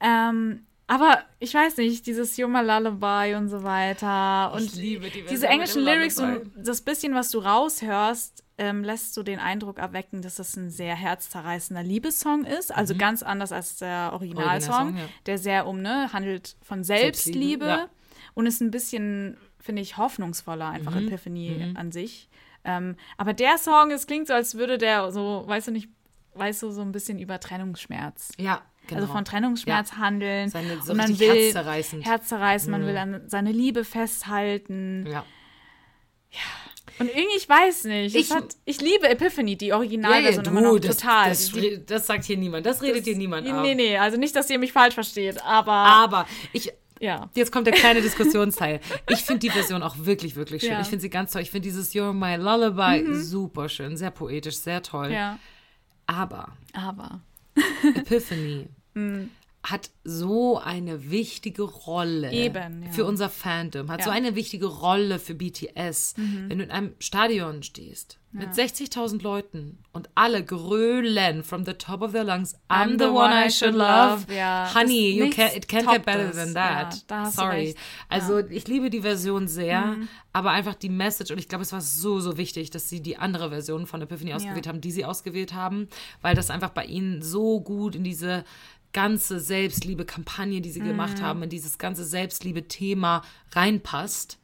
Ähm, aber ich weiß nicht, dieses My Lullaby und so weiter. Und Ich liebe die diese englischen Lyrics und das bisschen, was du raushörst, ähm, lässt so den Eindruck erwecken, dass das ein sehr herzzerreißender Liebessong ist. Also ganz anders als der Originalsong, Mhm. Originalsong, ja. der sehr um, ne, handelt von Selbstliebe, ja. und ist ein bisschen, finde ich, hoffnungsvoller, einfach Mhm. Epiphany an sich. Ähm, aber der Song, es klingt so, als würde der so, weißt du nicht, weißt du, so ein bisschen über Trennungsschmerz. Ja, genau. Also von Trennungsschmerz handeln. Seine- so und man will herzzerreißend. Mhm. herzzerreißend, man will an seine Liebe festhalten. ja. Und irgendwie, ich weiß nicht. Ich- hat, ich liebe Epiphany, die Ja, ja, Originalversion immer noch das, total. Das, Die- das sagt hier niemand. Das redet hier niemand ab. Nee, nee, also nicht, dass ihr mich falsch versteht, aber Aber ich, ja. jetzt kommt der kleine Diskussionsteil. Ich finde die Version auch wirklich, wirklich schön. Ja. Mhm. Ich finde sie ganz toll. Ich finde dieses You're My Lullaby super schön, sehr poetisch, sehr toll. Ja. Aber Aber. Epiphany. Mhm. Hat so eine wichtige Rolle Eben, ja. für unser Fandom, hat so Ja. eine wichtige Rolle für BTS. Wenn du in einem Stadion stehst mit 60.000 Leuten und alle grölen from the top of their lungs, I'm, the, one I should love. Ja, Honey, you can, it can't get better than Ja, that. du Sorry. Also ich liebe die Version sehr, Mhm. aber einfach die Message und ich glaube, es war so, so wichtig, dass sie die andere Version von Epiphany ausgewählt haben, die sie ausgewählt haben, weil das einfach bei ihnen so gut in diese ganze Selbstliebe-Kampagne, die sie Mhm. gemacht haben, in dieses ganze Selbstliebe-Thema reinpasst.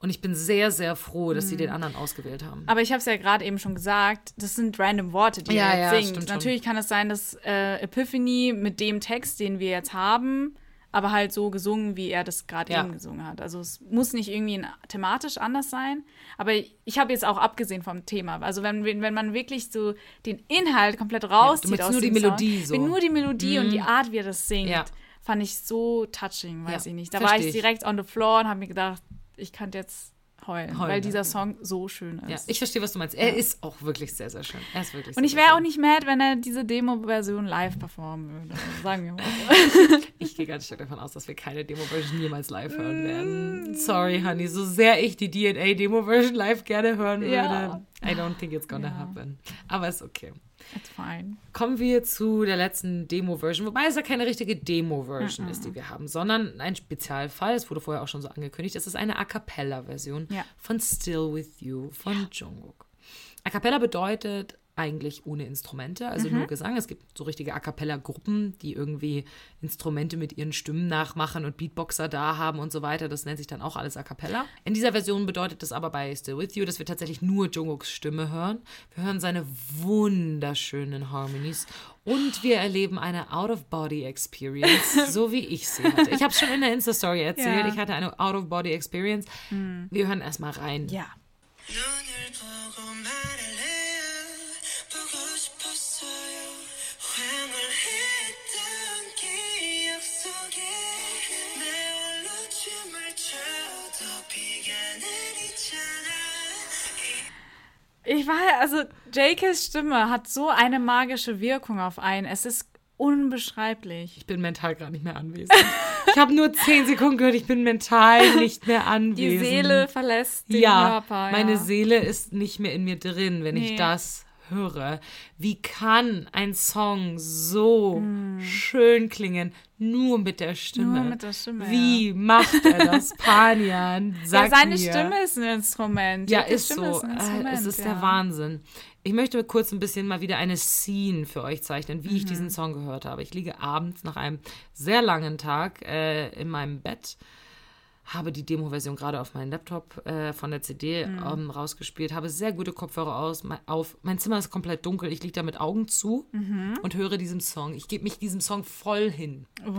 Und ich bin sehr, sehr froh, dass Mhm. sie den anderen ausgewählt haben. Aber ich habe es ja gerade eben schon gesagt, das sind random Worte, die Ja, er ja, jetzt singt. stimmt schon. Natürlich kann es sein, dass äh, Epiphany mit dem Text, den wir jetzt haben, aber halt so gesungen, wie er das gerade Ja. eben gesungen hat. Also es muss nicht irgendwie thematisch anders sein. Aber ich, ich habe jetzt auch abgesehen vom Thema. Also wenn, wenn man wirklich so den Inhalt komplett rauszieht willst aus nur die dem Melodie Song, so. Mhm. nur die Melodie und die Art, wie er das singt, Ja. fand ich so touching, weiß Ja, ich nicht. Da versteh war ich ich. direkt on the floor und habe mir gedacht, ich könnte jetzt heulen, Heulen, weil ja. dieser Song so schön ist. Ja, ich verstehe, was du meinst. Er ist auch wirklich sehr, sehr schön. Er ist wirklich Und ich wäre auch nicht mad, wenn er diese Demo-Version live performen würde. Also sagen wir mal so. *laughs* Ich gehe ganz stark davon aus, dass wir keine Demo-Version jemals live hören werden. Mm. Sorry, Honey, so sehr ich die DNA-Demo-Version live gerne hören würde. Ja. I don't think it's gonna Ja. happen. Aber ist okay. It's fine. Kommen wir zu der letzten Demo-Version, wobei es ja keine richtige Demo-Version ist, die wir haben, sondern ein Spezialfall. Es wurde vorher auch schon so angekündigt. Es ist eine A Cappella-Version Ja. von Still With You von Jungkook. A Cappella bedeutet eigentlich ohne Instrumente, also Mhm. nur Gesang. Es gibt so richtige A Cappella-Gruppen, die irgendwie Instrumente mit ihren Stimmen nachmachen und Beatboxer da haben und so weiter. Das nennt sich dann auch alles A Cappella. In dieser Version bedeutet das aber bei Still With You, dass wir tatsächlich nur Jungkooks Stimme hören. Wir hören seine wunderschönen Harmonies und wir erleben eine Out-of-Body-Experience, *laughs* so wie ich sie hatte. Ich habe es schon in der Insta-Story erzählt. Ja. Ich hatte eine Out-of-Body-Experience. Wir hören erstmal rein. Ja. Ich war, also JKs Stimme hat so eine magische Wirkung auf einen. Es ist unbeschreiblich. Ich bin mental gerade nicht mehr anwesend. Ich habe nur zehn Sekunden gehört, ich bin mental nicht mehr Die anwesend. Seele verlässt den ja, Körper. meine ja. Seele ist nicht mehr in mir drin, wenn ich Nee. das höre. Wie kann ein Song so schön klingen, nur mit der Stimme? Nur mit der Stimme, Wie macht er das, *laughs* Panian? Ja, Sag seine mir. Stimme ist ein Instrument. Ja, ist Stimme so. Ist Instrument, es ist ja. der Wahnsinn. Ich möchte kurz ein bisschen mal wieder eine Scene für euch zeichnen, wie Mhm. ich diesen Song gehört habe. Ich liege abends nach einem sehr langen Tag äh, in meinem Bett, habe die Demo-Version gerade auf meinen Laptop äh, von der CD Mhm. ähm, rausgespielt, habe sehr gute Kopfhörer aus, me- auf. Mein Zimmer ist komplett dunkel, ich liege da mit Augen zu Mhm. und höre diesem Song. Ich gebe mich diesem Song voll hin. Oh.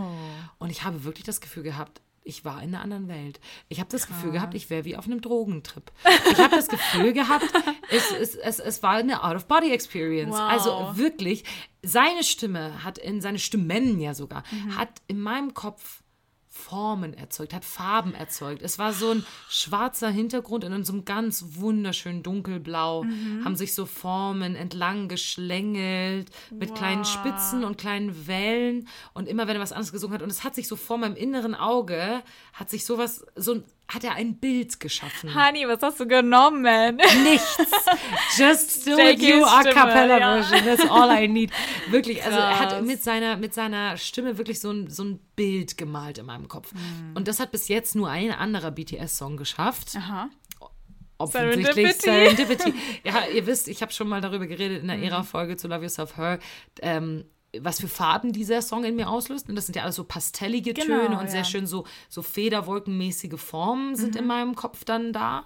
Und ich habe wirklich das Gefühl gehabt, ich war in einer anderen Welt. Ich habe das Gefühl gehabt, ich wäre wie auf einem Drogentrip. Ich habe das Gefühl gehabt, *laughs* es, es, es, es war eine Out-of-Body-Experience. Wow. Also wirklich, seine Stimme hat in, seine Stimmen ja sogar, Mhm. hat in meinem Kopf Formen erzeugt, hat Farben erzeugt. Es war so ein schwarzer Hintergrund und in so einem ganz wunderschönen dunkelblau Mhm. haben sich so Formen entlang geschlängelt mit kleinen Spitzen und kleinen Wellen und immer wenn er was anderes gesungen hat und es hat sich so vor meinem inneren Auge hat sich sowas so ein- hat er ein Bild geschaffen. Honey, was hast du genommen? Nichts. *laughs* Just with JK's you a cappella ja. version. That's all I need. Wirklich, also er Krass. hat mit seiner, mit seiner Stimme wirklich so ein, so ein Bild gemalt in meinem Kopf. Und das hat bis jetzt nur ein anderer BTS-Song geschafft. Aha. Offensichtlich Serendipity. Serendipity. *laughs* ja, ihr wisst, ich habe schon mal darüber geredet in der Mhm. Ära-Folge zu Love Yourself Her, ähm, was für Farben dieser Song in mir auslöst. Und das sind ja alles so pastellige Genau, Töne und ja. Mhm. sehr schön so, so federwolkenmäßige Formen sind in meinem Kopf dann da.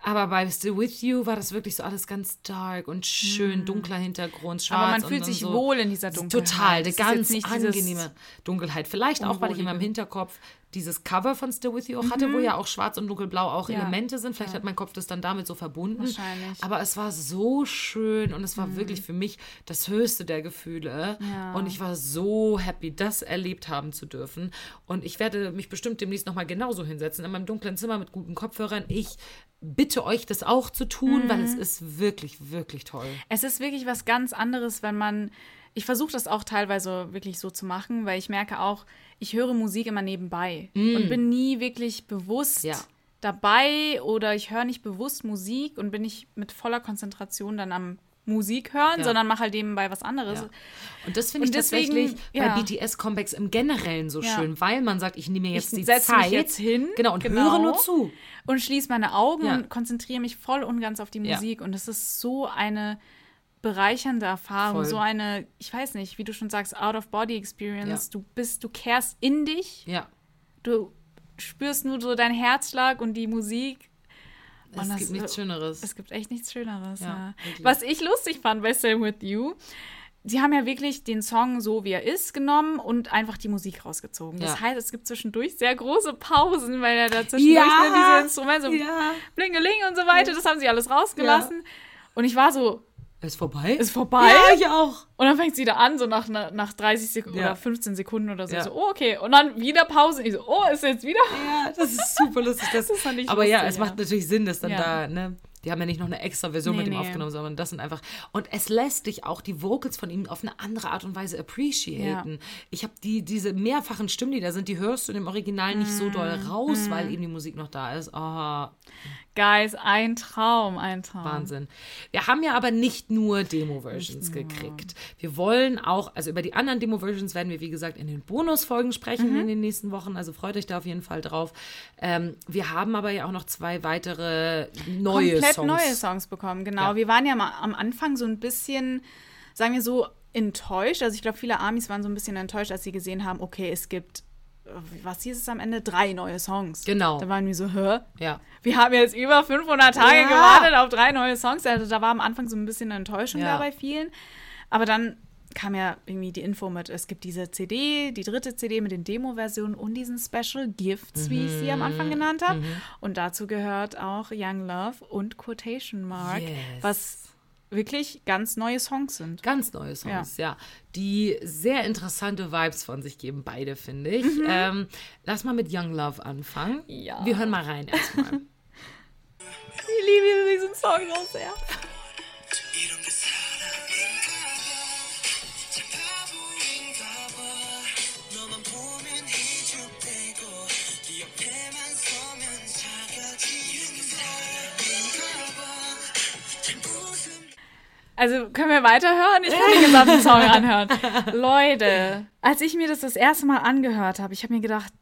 Aber bei Still With You war das wirklich so alles ganz dark und schön, dunkler Hintergrund, schwarz. Mhm. Aber man fühlt sich so. wohl in dieser Dunkelheit. Total, eine ganz angenehme Dunkelheit. Vielleicht auch, weil ich in meinem. Hinterkopf dieses Cover von Still With You auch hatte, wo ja auch schwarz und dunkelblau auch Mhm. Ja. Elemente sind. Vielleicht hat mein Kopf das dann damit so verbunden. Wahrscheinlich. Aber es war so schön und es war wirklich für mich das höchste der Gefühle. Ja. Und ich war so happy, das erlebt haben zu dürfen. Und ich werde mich bestimmt demnächst nochmal genauso hinsetzen, in meinem dunklen Zimmer mit guten Kopfhörern. Ich bitte euch, das auch zu tun, weil es ist wirklich, wirklich toll. Es ist wirklich was ganz anderes, wenn man ich versuche das auch teilweise wirklich so zu machen, weil ich merke auch, ich höre Musik immer nebenbei und bin nie wirklich bewusst Mm. Ja. dabei oder ich höre nicht bewusst Musik und bin nicht mit voller Konzentration dann am Musik hören, Ja. sondern mache halt nebenbei was anderes. Ja. Und das finde ich deswegen, tatsächlich ja. bei BTS-Comebacks im Generellen so schön, weil man sagt, ich nehme mir jetzt Ich die Zeit. mich jetzt hin, Genau, und genau. höre nur zu. und schließe meine Augen und konzentriere mich voll und ganz auf die. Musik. Und es ist so eine bereichernde Erfahrung, Voll. so eine, ich weiß nicht, wie du schon sagst, Out-of-Body-Experience. Ja. Du bist, du kehrst in dich, Ja. du spürst nur so deinen Herzschlag und die Musik. Es Und das- gibt nichts Schöneres. Es gibt echt nichts Schöneres. Ja, Ja. Was ich lustig fand bei Stay With You, sie haben ja wirklich den Song so, wie er ist, genommen und einfach die Musik rausgezogen. Das Ja. heißt, es gibt zwischendurch sehr große Pausen, weil er da zwischendurch Ja. ne, diese Instrumente, so Ja. Blingeling und so weiter, das haben sie alles rausgelassen. Und ich war so, Ist vorbei? ist vorbei? Ja, ich auch. Und dann fängt sie wieder an, so nach, nach 30 Sekunden Ja. oder 15 Sekunden oder so. Ja. so. Oh, okay. Und dann wieder Pause. Ich so, oh, ist jetzt wieder? Ja, das ist super lustig. Das, *laughs* Das fand ich aber ja, lustig, es ja. macht natürlich Sinn, dass dann Ja. da, ne, die haben ja nicht noch eine extra Version Nee, mit ihm nee. aufgenommen, sondern das sind einfach. Und es lässt dich auch die Vocals von ihm auf eine andere Art und Weise appreciaten. Ich habe die, diese mehrfachen Stimmen, die da sind, die hörst du in dem Original nicht so doll Mm. raus, weil eben die Musik noch da ist. Oh, Guys, ein Traum, ein Traum. Wahnsinn. Wir haben ja aber nicht nur Demo-Versions gekriegt. Wir wollen auch, also über die anderen Demo-Versions werden wir, wie gesagt, in den Bonusfolgen sprechen Mhm. in den nächsten Wochen. Also freut euch da auf jeden Fall drauf. Ähm, wir haben aber ja auch noch zwei weitere neue komplett Songs. neue Songs bekommen, genau. Ja. Wir waren ja mal am Anfang so ein bisschen, sagen wir so, enttäuscht. Also ich glaube, viele Amis waren so ein bisschen enttäuscht, als sie gesehen haben, okay, es gibt, was hieß es am Ende? Drei neue Songs. Genau. Da waren wir so, hä? Ja. Wir haben jetzt über 500 Tage Ja. gewartet auf drei neue Songs. Also da war am Anfang so ein bisschen eine Enttäuschung Ja. da bei vielen. Aber dann kam ja irgendwie die Info mit, es gibt diese CD, die dritte CD mit den Demo-Versionen und diesen Special Gifts, wie ich sie am Mhm. Anfang genannt habe. Und dazu gehört auch Young Love und Quotation Mark, Yes. was wirklich ganz neue Songs sind. Ganz neue Songs, ja. Die sehr interessante Vibes von sich geben, beide, finde ich. Ähm, lass mal mit Young Love anfangen. Ja. Wir hören mal rein erstmal. *laughs* Ich liebe diesen Song so sehr. Also können wir weiterhören? Ich kann den gesamten Song *laughs* anhören. Leute, als ich mir das das erste Mal angehört habe, ich habe mir gedacht,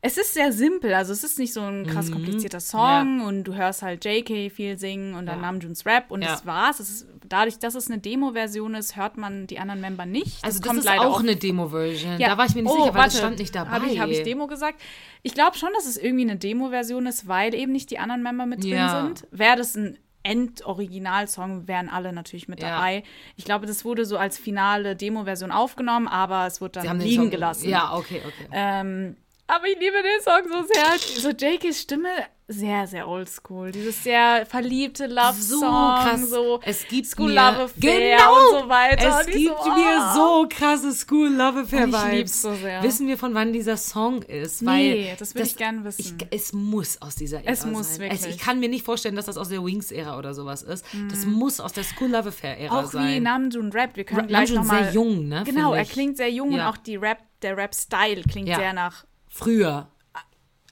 es ist sehr simpel. Also es ist nicht so ein Mhm. krass komplizierter Song und du hörst halt JK viel singen und dann Ja. Namjoons Rap und Ja. das war's. Es ist, dadurch, dass es eine Demo-Version ist, hört man die anderen Member nicht. Also das kommt ist leider auch eine Demo-Version. Ja. Da war ich mir nicht Oh, sicher, weil das warte. stand nicht dabei. Habe ich, hab ich Demo gesagt? Ich glaube schon, dass es irgendwie eine Demo-Version ist, weil eben nicht die anderen Member mit drin Ja. sind. Wäre das ein End-Original-Song, wären alle natürlich mit Ja. dabei. Ich glaube, das wurde so als finale Demo-Version aufgenommen, aber es wurde dann liegen Song- gelassen. Ja, okay, okay. Ähm, aber ich liebe den Song so sehr. So Jakes Stimme, sehr, sehr oldschool. Dieses sehr verliebte Love-Song. so krass. So es gibt School mir, Love Affair genau, und so weiter. Es gibt so, mir ah. so krasse School Love Affair Und ich Vibes. lieb's so sehr. Wissen wir von wann dieser Song ist? Nee, Weil das will ich gern wissen. Ich, es muss aus dieser Ära Es muss sein. wirklich. ich kann mir nicht vorstellen, dass das aus der Wings Ära oder sowas ist. Das muss aus der School Love Affair Ära Auch sein. wie Namjoon rappt. Wir können Ra- gleich Namjoon noch mal, sehr jung, ne, Genau, er klingt sehr jung Ja. und auch die Rap, der Rap-Style klingt Ja. sehr nach Früher.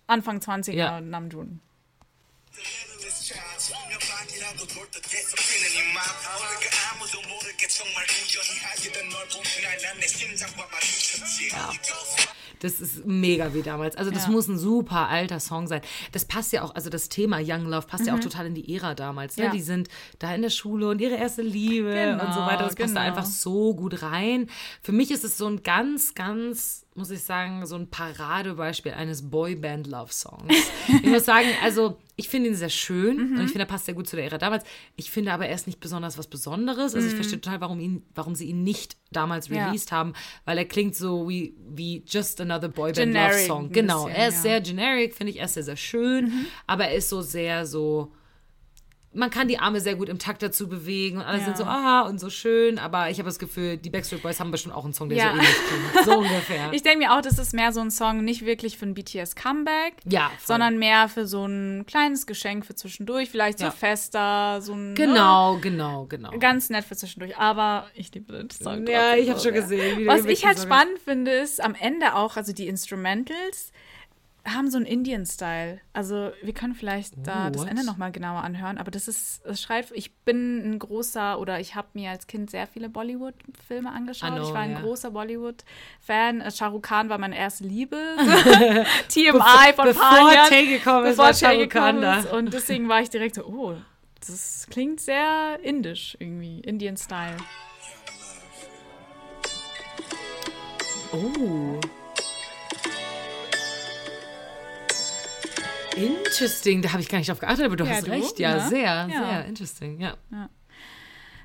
Anfang 20er Ja. Namjoon. 정말 우연히 하게 된널본 그날 난내 심장과 마주쳤지 Das ist mega wie damals. Also das Ja. muss ein super alter Song sein. Das passt ja auch, also das Thema Young Love passt ja auch total in die Ära damals. Ne? Mhm. Ja. Die sind da in der Schule und ihre erste Liebe und so Genau, weiter. Das passt da genau. einfach so gut rein. Für mich ist es so ein ganz, ganz, muss ich sagen, so ein Paradebeispiel eines Boyband-Love-Songs. *laughs* ich muss sagen, also ich finde ihn sehr schön Mhm. und ich finde, er passt sehr gut zu der Ära damals. Ich finde aber, er ist nicht besonders was Besonderes. Also ich verstehe total, warum, ihn, warum sie ihn nicht damals Mhm. Ja. released haben, weil er klingt so wie, wie just another Boyband Love Generic Song. Genau, bisschen, er ist ja. Mhm. sehr generic, finde ich. Er ist sehr, sehr schön, aber er ist so sehr so man kann die Arme sehr gut im Takt dazu bewegen und alle Ja. sind so, aha, und so schön. Aber ich habe das Gefühl, die Backstreet Boys haben bestimmt auch einen Song, der Ja. so ähnlich klingt. So *laughs* ungefähr. Ich denke mir auch, das ist mehr so ein Song, nicht wirklich für ein BTS-Comeback, ja, voll. sondern mehr für so ein kleines Geschenk für zwischendurch, vielleicht Ja. so fester, so ein. Genau, genau, genau. Ne, ganz nett für zwischendurch, aber ich liebe den Song. Ja, ich hab so schon gesehen, wie Was ich halt spannend finde, ist am Ende auch, also die Instrumentals haben so einen Indian-Style. Also wir können vielleicht da Oh, das? Ende nochmal genauer anhören, aber das ist, es schreit, ich bin ein großer, oder ich habe mir als Kind sehr viele Bollywood-Filme angeschaut. Know, ich war ein ja. großer Bollywood-Fan. Äh, Shah Rukh Khan war meine erste Liebe. *laughs* *laughs* TMI von bevor. Tay gekommen ist, war Shah Rukh Khan da. Und deswegen war ich direkt so, oh, das klingt sehr indisch irgendwie, Indian-Style. Oh. Interesting, da habe ich gar nicht drauf geachtet, aber du Ja, hast du, recht. Ja, ne? sehr, Ja. sehr interesting, ja.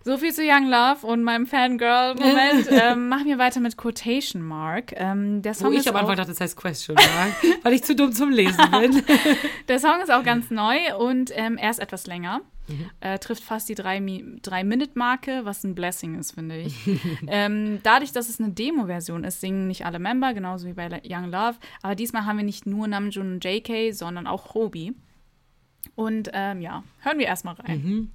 So viel zu Young Love und meinem Fangirl-Moment. *laughs* ähm, machen wir weiter mit Quotation Mark. Ähm, der, Wo Song ich ist am Anfang dachte, das heißt Question Mark, *laughs* weil ich zu dumm zum Lesen bin. *laughs* der Song ist auch ganz neu und ähm, er ist etwas länger. Mhm. Äh, trifft fast die 3-Minute-Marke, was ein Blessing ist, finde ich. *laughs* ähm, dadurch, dass es eine Demo-Version ist, singen nicht alle Member, genauso wie bei Young Love. Aber diesmal haben wir nicht nur Namjoon und JK, sondern auch Hobie. Und ähm, ja, hören wir erstmal rein. Mhm.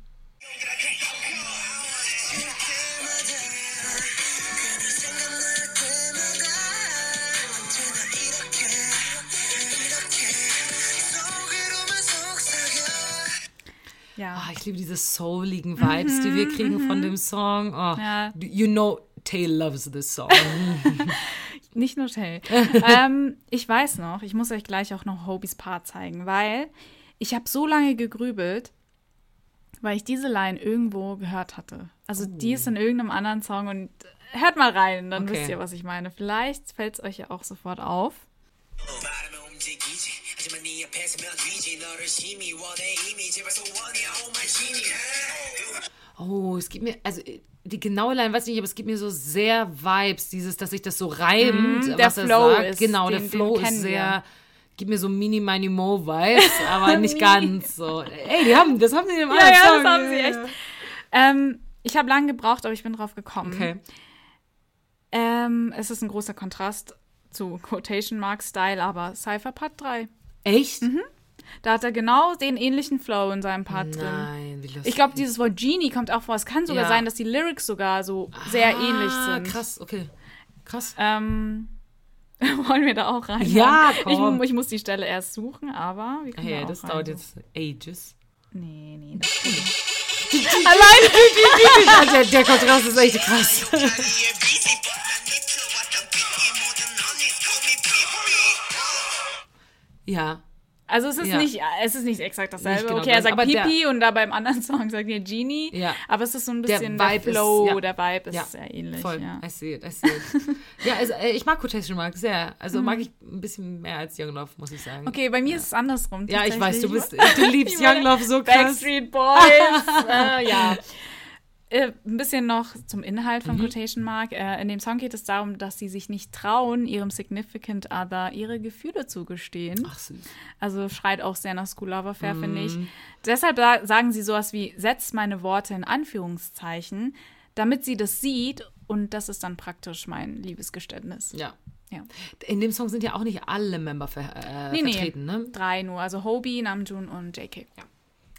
Ja. Ah, ich liebe diese souligen Vibes, die wir kriegen von dem Song. Oh, Ja. You know, Tay loves this song. *laughs* Nicht nur Tay. ähm, ich weiß noch, ich muss euch gleich auch noch Hobies Part zeigen, weil ich habe so lange gegrübelt, weil ich diese Line irgendwo gehört hatte. Also die ist in irgendeinem anderen Song und hört mal rein, dann Okay. wisst ihr, was ich meine. Vielleicht fällt es euch ja auch sofort auf. 말 하면 움직이지 하지만 네 앞에 서면 뒤지 너를 심히 원해 이미 제발 소원이야 oh my genie Oh, es gibt mir, also die genaue Line weiß ich nicht, aber es gibt mir so sehr Vibes, dieses, dass sich das so reimt, Mhm, der was er Flow sagt. ist- genau, den- der Flow den ist kennen sehr, gibt mir so mini mini mo Vibes, *laughs* aber nicht ganz so. Ey, die haben, das haben sie in dem Ja, anderen ja, Song. das haben sie echt. Ähm, ich habe lange gebraucht, aber ich bin drauf gekommen. Okay. Ähm, es ist ein großer Kontrast zu Quotation Mark Style, aber Cypher Part 3. Echt? Da hat er genau den ähnlichen Flow in seinem Part drin. Nein, wie lustig. Ich glaube, dieses Wort Genie kommt auch vor. Es kann sogar Ja. sein, dass die Lyrics sogar so sehr ähnlich ah, sind. krass, okay. Krass. Ähm, *laughs* wollen wir da auch rein? Ja, ich, komm. ich muss die Stelle erst suchen, aber wir können Hey, da das rein. dauert jetzt ages. Nee, nee, *laughs* *laughs* das kann nicht. Ja, der, der Kontrast ist echt krass. Ja. Also es ist Ja. nicht, es ist nicht exakt dasselbe. Nicht genau okay, er sagt aber der- Pipi und da beim anderen *laughs* Song sagt er Genie. Ja. Aber es ist so ein Der bisschen der, Vibe ist- Flow, ja. der Vibe ist sehr ähnlich. Voll. Ja. I see it, I see it. *laughs* ja, also, äh, ich mag Quotation Mark sehr. Also Mhm. mag ich ein bisschen mehr als Young Love, muss ich sagen. Okay, bei mir ist es andersrum. Ja, ich weiß, du bist, du liebst *laughs* Young Love so krass. Backstreet Boys. äh, ja. Äh, ein bisschen noch zum Inhalt Mhm. von Quotation Mark. Äh, in dem Song geht es darum, dass sie sich nicht trauen, ihrem Significant Other ihre Gefühle zu gestehen. Ach süß. Also schreit auch sehr nach School Love Affair, finde Mhm. ich. Deshalb sa- sagen sie sowas wie, setzt meine Worte in Anführungszeichen, damit sie das sieht und das ist dann praktisch mein Liebesgeständnis. Ja. Ja. In dem Song sind ja auch nicht alle Member ver äh, Nee, nee. vertreten, ne? Drei nur, also Hobie, Namjoon und JK.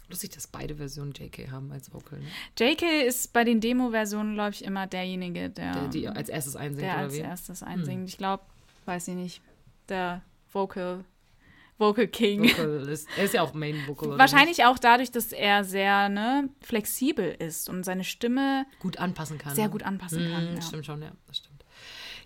Lustig, dass beide Versionen JK haben als Vocal, ne? JK ist bei den Demo-Versionen, glaube ich, immer derjenige, der, Der, die als erstes einsingt, der oder als wie? erstes einsingt. Ich glaube, weiß ich nicht, der Vocal, Vocal King. Vocalist. Er ist ja auch Main Vocal. Wahrscheinlich auch dadurch, dass er sehr ne, flexibel ist und seine Stimme gut anpassen kann. sehr ne? gut anpassen kann. Mm, Ja. Stimmt schon, ja, das stimmt.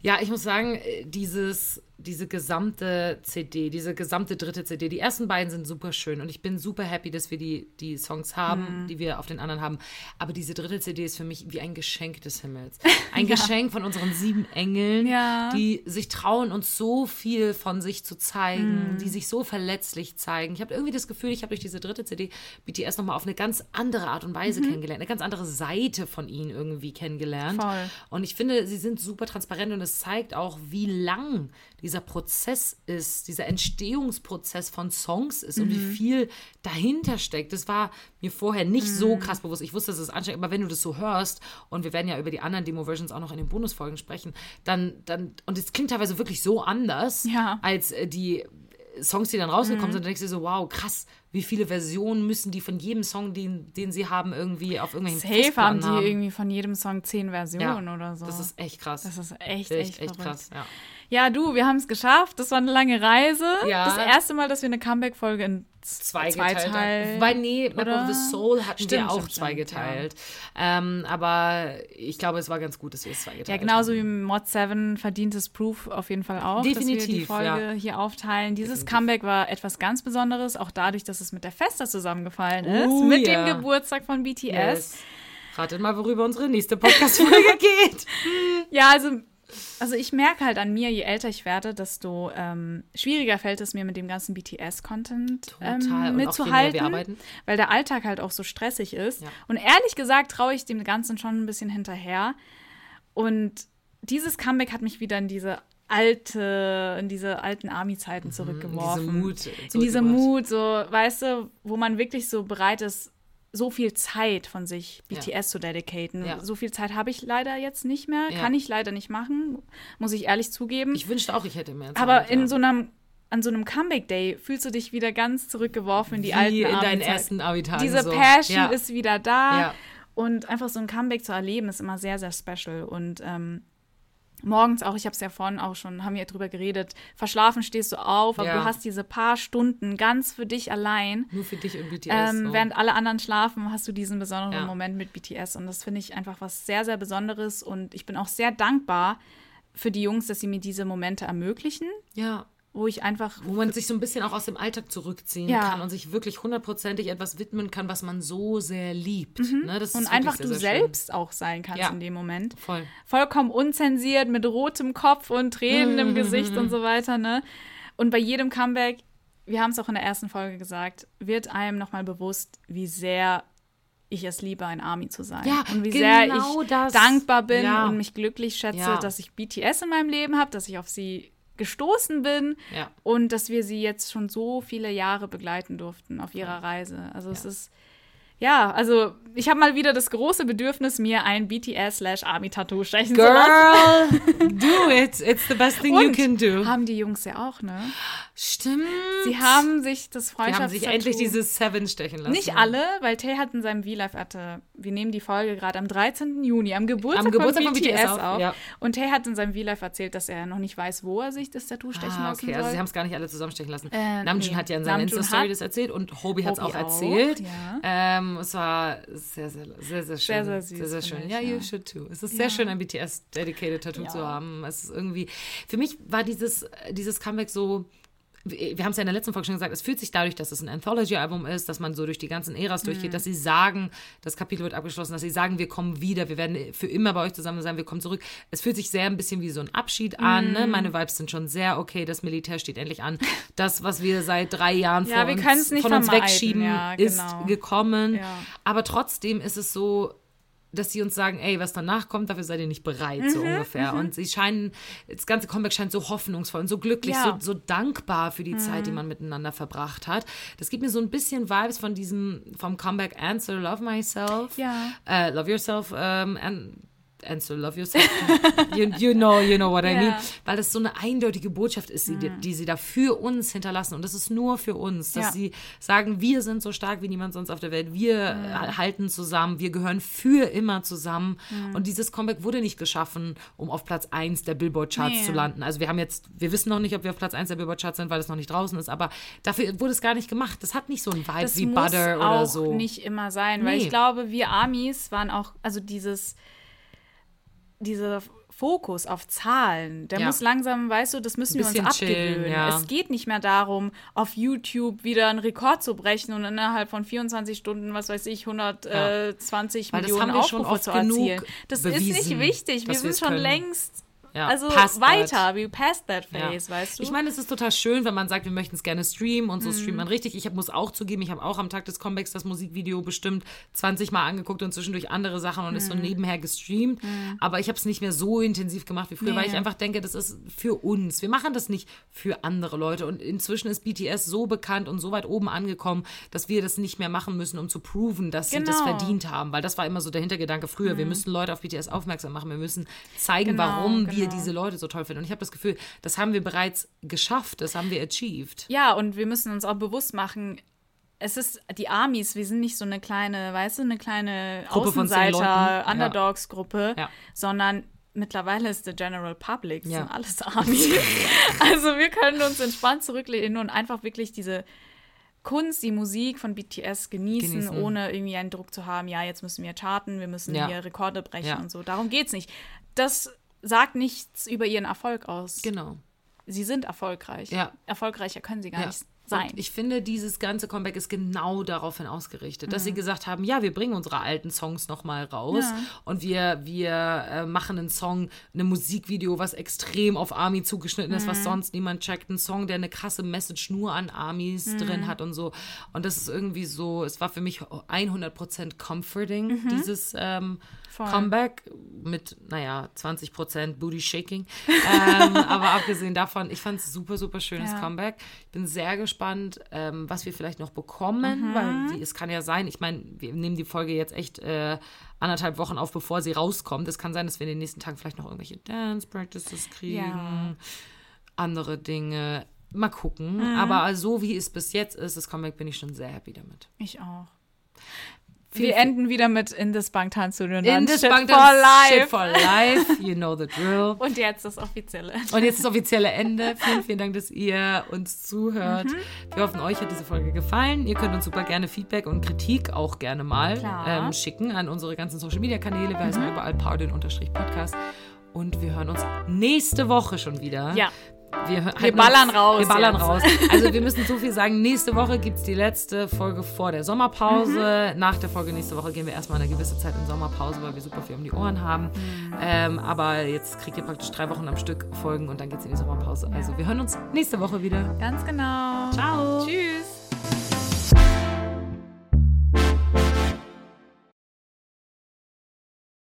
Ja, ich muss sagen, äh, dieses, diese gesamte CD, diese gesamte dritte CD, die ersten beiden sind super schön und ich bin super happy, dass wir die, die Songs Mhm. haben, die wir auf den anderen haben. Aber diese dritte CD ist für mich wie ein Geschenk des Himmels. *laughs* Ein Geschenk von unseren sieben Engeln, Ja. die sich trauen, uns so viel von sich zu Mhm. zeigen, die sich so verletzlich zeigen. Ich habe irgendwie das Gefühl, ich habe durch diese dritte CD BTS nochmal auf eine ganz andere Art und Weise kennengelernt, eine ganz andere Seite von ihnen irgendwie kennengelernt. Mhm. Voll. Und ich finde, sie sind super transparent und es zeigt auch, wie lang dieser Prozess ist, dieser Entstehungsprozess von Songs ist und wie Mhm. viel dahinter steckt. Das war mir vorher nicht so Mhm. krass bewusst. Ich wusste, dass es anstrengend, aber wenn du das so hörst, und wir werden ja über die anderen Demo-Versions auch noch in den Bonusfolgen sprechen, dann, dann, und es klingt teilweise wirklich so anders, Ja. als äh, die Songs, die dann rausgekommen Mhm. sind, dann denkst du so, wow, krass, wie viele Versionen müssen die von jedem Song, den, den sie haben, irgendwie auf irgendwelchen Safe haben die haben. irgendwie von jedem Song zehn Versionen oder so. Das ist echt krass. Das ist echt, echt, echt, echt krass, ja. Ja, du, wir haben es geschafft. Das war eine lange Reise. Ja. Das erste Mal, dass wir eine Comeback-Folge in Zwei zwei geteilt. Teil- Wobei, nee, Map oder? of the Soul hatten Stimmt, wir auch stimmt, zwei geteilt. Ähm, aber ich glaube, es war ganz gut, dass wir es zwei geteilt Ja, haben. genauso wie Mod 7 verdient es Proof auf jeden Fall auch, dass wir die Definitiv, Folge ja. hier aufteilen. Dieses Definitiv. Comeback war etwas ganz Besonderes, auch dadurch, dass es mit der Festa zusammengefallen ist, Oh, mit ja. dem Geburtstag von BTS. Yes. Ratet mal, worüber unsere nächste Podcast-Folge *laughs* geht. Ja, also, also ich merke halt an mir, je älter ich werde, desto ähm, schwieriger fällt es mir mit dem ganzen BTS-Content ähm, mitzuhalten, weil der Alltag halt auch so stressig ist. Ja. Und ehrlich gesagt traue ich dem Ganzen schon ein bisschen hinterher. Und dieses Comeback hat mich wieder in diese alte, in diese alten Army-Zeiten zurückgeworfen. Mhm, Mut in diese. Mut, so, weißt du, wo man wirklich so bereit ist, so viel Zeit von sich Ja. BTS zu dedicaten. Ja. So viel Zeit habe ich leider jetzt nicht mehr, Ja. kann ich leider nicht machen, muss ich ehrlich zugeben. Ich wünschte auch, ich hätte mehr Zeit. Aber in ja. so einem an so einem Comeback-Day fühlst du dich wieder ganz zurückgeworfen in die Wie alten in deinen ersten Abi-Tagen Diese so. Passion Ja. ist wieder da. Ja. Und einfach so ein Comeback zu erleben, ist immer sehr, sehr special. Und ähm, morgens auch, ich habe es ja vorhin auch schon, haben wir drüber geredet, verschlafen stehst du auf, aber Ja. du hast diese paar Stunden ganz für dich allein. Nur für dich und BTS. Ähm, so. Während alle anderen schlafen, hast du diesen besonderen Ja. Moment mit BTS. Und das finde ich einfach was sehr, sehr Besonderes. Und ich bin auch sehr dankbar für die Jungs, dass sie mir diese Momente ermöglichen, ja. Wo ich einfach Wo man sich so ein bisschen auch aus dem Alltag zurückziehen Ja. kann und sich wirklich hundertprozentig etwas widmen kann, was man so sehr liebt. Ne? Mhm. und wirklich einfach sehr, du sehr schön. selbst auch sein kannst Ja. in dem Moment. Voll. Vollkommen unzensiert, mit rotem Kopf und Tränen im Gesicht und so *laughs* weiter, ne? Und bei jedem Comeback, wir haben es auch in der ersten Folge gesagt, wird einem nochmal bewusst, wie sehr ich es liebe, ein Army zu sein. Ja, und wie sehr genau ich das. dankbar bin Ja. und mich glücklich schätze, Ja. dass ich BTS in meinem Leben habe, dass ich auf sie gestoßen bin Ja. und dass wir sie jetzt schon so viele Jahre begleiten durften auf ihrer Reise. Also es ist ja, also ich habe mal wieder das große Bedürfnis, mir ein BTS-Army-Tattoo stechen zu lassen. Girl, *laughs* do it. It's the best thing you Und can do. haben die Jungs ja auch, ne? Stimmt. Sie haben sich das Freundschaftstattoo... haben sich endlich dieses Seven stechen lassen. Nicht alle, weil Tay hat in seinem V-Live hatte, wir nehmen die Folge gerade am 13. Juni, am Geburtstag, Am Geburtstag von von BTS, BTS auf. ja. Und Tay hat in seinem V-Live erzählt, dass er noch nicht weiß, wo er sich das Tattoo stechen Ah, lassen okay, soll. also sie haben es gar nicht alle zusammenstechen lassen. Äh, Namjoon nee. hat ja in seiner Insta-Story das erzählt und Hobie hat es auch auch, erzählt. ja. Ähm, es war sehr, sehr, sehr, sehr schön. Sehr, sehr süß, Sehr, sehr schön. ich, Ja, you ja. should too. Es ist Ja. sehr schön, ein BTS-dedicated Tattoo Ja. zu haben. Es ist irgendwie, für mich war dieses, dieses Comeback so, wir haben es ja in der letzten Folge schon gesagt, es fühlt sich dadurch, dass es ein Anthology-Album ist, dass man so durch die ganzen Äras durchgeht, Mhm. dass sie sagen, das Kapitel wird abgeschlossen, dass sie sagen, wir kommen wieder, wir werden für immer bei euch zusammen sein, wir kommen zurück. Es fühlt sich sehr ein bisschen wie so ein Abschied an. Mhm. Ne? Meine Vibes sind schon sehr, okay, das Militär steht endlich an. Das, was wir seit drei Jahren Ja, wir uns, von uns wegschieben, Ja, ist genau. gekommen. Ja. Aber trotzdem ist es so, dass sie uns sagen, ey, was danach kommt, dafür seid ihr nicht bereit, Mhm, so ungefähr. Und sie scheinen, das ganze Comeback scheint so hoffnungsvoll und so glücklich, Ja. Mhm. so, so dankbar für die Zeit, die man miteinander verbracht hat. Das gibt mir so ein bisschen Vibes von diesem, vom Comeback Answer Love Myself. Ja. Äh, love Yourself, ähm, and, Answer Love Yourself. you, you know, you know what I Ja. mean. *laughs* Weil das so eine eindeutige Botschaft ist, die, die sie da für uns hinterlassen. Und das ist nur für uns, dass Ja. sie sagen, wir sind so stark wie niemand sonst auf der Welt. Wir äh, halten zusammen, wir gehören für immer zusammen. Und dieses Comeback wurde nicht geschaffen, um auf Platz 1 der Billboard-Charts Nee. zu landen. Also wir haben jetzt, wir wissen noch nicht, ob wir auf Platz 1 der Billboard-Charts sind, weil es noch nicht draußen ist, aber dafür wurde es gar nicht gemacht. Das hat nicht so einen Vibe das wie muss Butter auch oder so. nicht immer sein, weil Nee. ich glaube, wir Amis waren auch, also dieses, dieser Fokus auf Zahlen, der Ja. muss langsam, weißt du, das müssen wir uns Bisschen chillen, abgewöhnen. ja. Es geht nicht mehr darum, auf YouTube wieder einen Rekord zu brechen und innerhalb von 24 Stunden, was weiß ich, 120 Weil das Millionen Aufrufe zu erzielen. Das ist nicht bewiesen, wichtig. Wir sind schon längst Ja, also weiter, that. we passed that Ja. phase, weißt du? Ich meine, es ist total schön, wenn man sagt, wir möchten es gerne streamen und so Mhm. streamt man richtig. Ich hab, muss auch zugeben, ich habe auch am Tag des Comebacks das Musikvideo bestimmt 20 Mal angeguckt und zwischendurch andere Sachen und ist so nebenher gestreamt. Aber ich habe es nicht mehr so intensiv gemacht wie früher, weil Mhm. Nee. ich einfach denke, das ist für uns. Wir machen das nicht für andere Leute. Und inzwischen ist BTS so bekannt und so weit oben angekommen, dass wir das nicht mehr machen müssen, um zu proven, dass sie das Genau. verdient haben. Weil das war immer so der Hintergedanke früher. Wir müssen Leute auf BTS aufmerksam machen. Wir müssen zeigen, Genau, warum wir genau. diese Leute so toll finden. Und ich habe das Gefühl, das haben wir bereits geschafft. Das haben wir achieved. Ja, und wir müssen uns auch bewusst machen, es ist die Armies, wir sind nicht so eine kleine, weißt du, eine kleine Gruppe Außenseiter, ja. Underdogs-Gruppe, Ja. sondern mittlerweile ist der General Public, Ja. sind alles Armies. *laughs* also wir können uns entspannt zurücklehnen und einfach wirklich diese Kunst, die Musik von BTS genießen, Genießen. ohne irgendwie einen Druck zu haben, ja, jetzt müssen wir charten, wir müssen Ja. hier Rekorde brechen Ja. und so. Darum geht's nicht. Das sagt nichts über ihren Erfolg aus. Genau. Sie sind erfolgreich. Ja. Erfolgreicher können sie gar Ja. nicht sein. Und ich finde, dieses ganze Comeback ist genau daraufhin ausgerichtet, dass Mhm. sie gesagt haben, ja, wir bringen unsere alten Songs nochmal raus Ja. und wir, wir äh, machen einen Song, ein Musikvideo, was extrem auf Army zugeschnitten ist, Mhm. was sonst niemand checkt, ein Song, der eine krasse Message nur an Armies Mhm. drin hat und so. Und das ist irgendwie so, es war für mich 100% comforting, dieses ähm, Mhm. Voll. Comeback mit, naja, 20% Booty Shaking. ähm, *laughs* aber abgesehen davon, ich fand es super, super schönes Ja. Comeback. Ich bin sehr gespannt, ähm, was wir vielleicht noch bekommen, Mhm. weil die, es kann ja sein, ich meine, wir nehmen die Folge jetzt echt äh, anderthalb Wochen auf, bevor sie rauskommt. Es kann sein, dass wir in den nächsten Tagen vielleicht noch irgendwelche Dance Practices kriegen, Ja. andere Dinge. Mal gucken. Mhm. Aber so wie es bis jetzt ist, das Comeback, bin ich schon sehr happy damit. Ich auch. Viel- Wir enden wieder mit In this Bank Tanzstudio. und In this Bank for life. Shit for life. You know the drill. *laughs* Und jetzt das offizielle. Und jetzt das offizielle Ende. Vielen, vielen Dank, dass ihr uns zuhört. Mhm. Wir hoffen, euch hat diese Folge gefallen. Ihr könnt uns super gerne Feedback und Kritik auch gerne mal. Mhm. ähm, schicken an unsere ganzen Social Media Kanäle. Wir heißen überall Paudin-Podcast. Und wir hören uns nächste Woche schon wieder. Ja. Wir, Wir ballern uns, raus Wir ballern jetzt. raus. Also wir müssen so viel sagen. Nächste Woche gibt es die letzte Folge vor der Sommerpause. Mhm. Nach der Folge nächste Woche gehen wir erstmal eine gewisse Zeit in Sommerpause, weil wir super viel um die Ohren haben. Mhm. Ähm, aber jetzt kriegt ihr praktisch drei Wochen am Stück Folgen und dann geht es in die Sommerpause. Also wir hören uns nächste Woche wieder. Ganz genau. Ciao. Tschüss.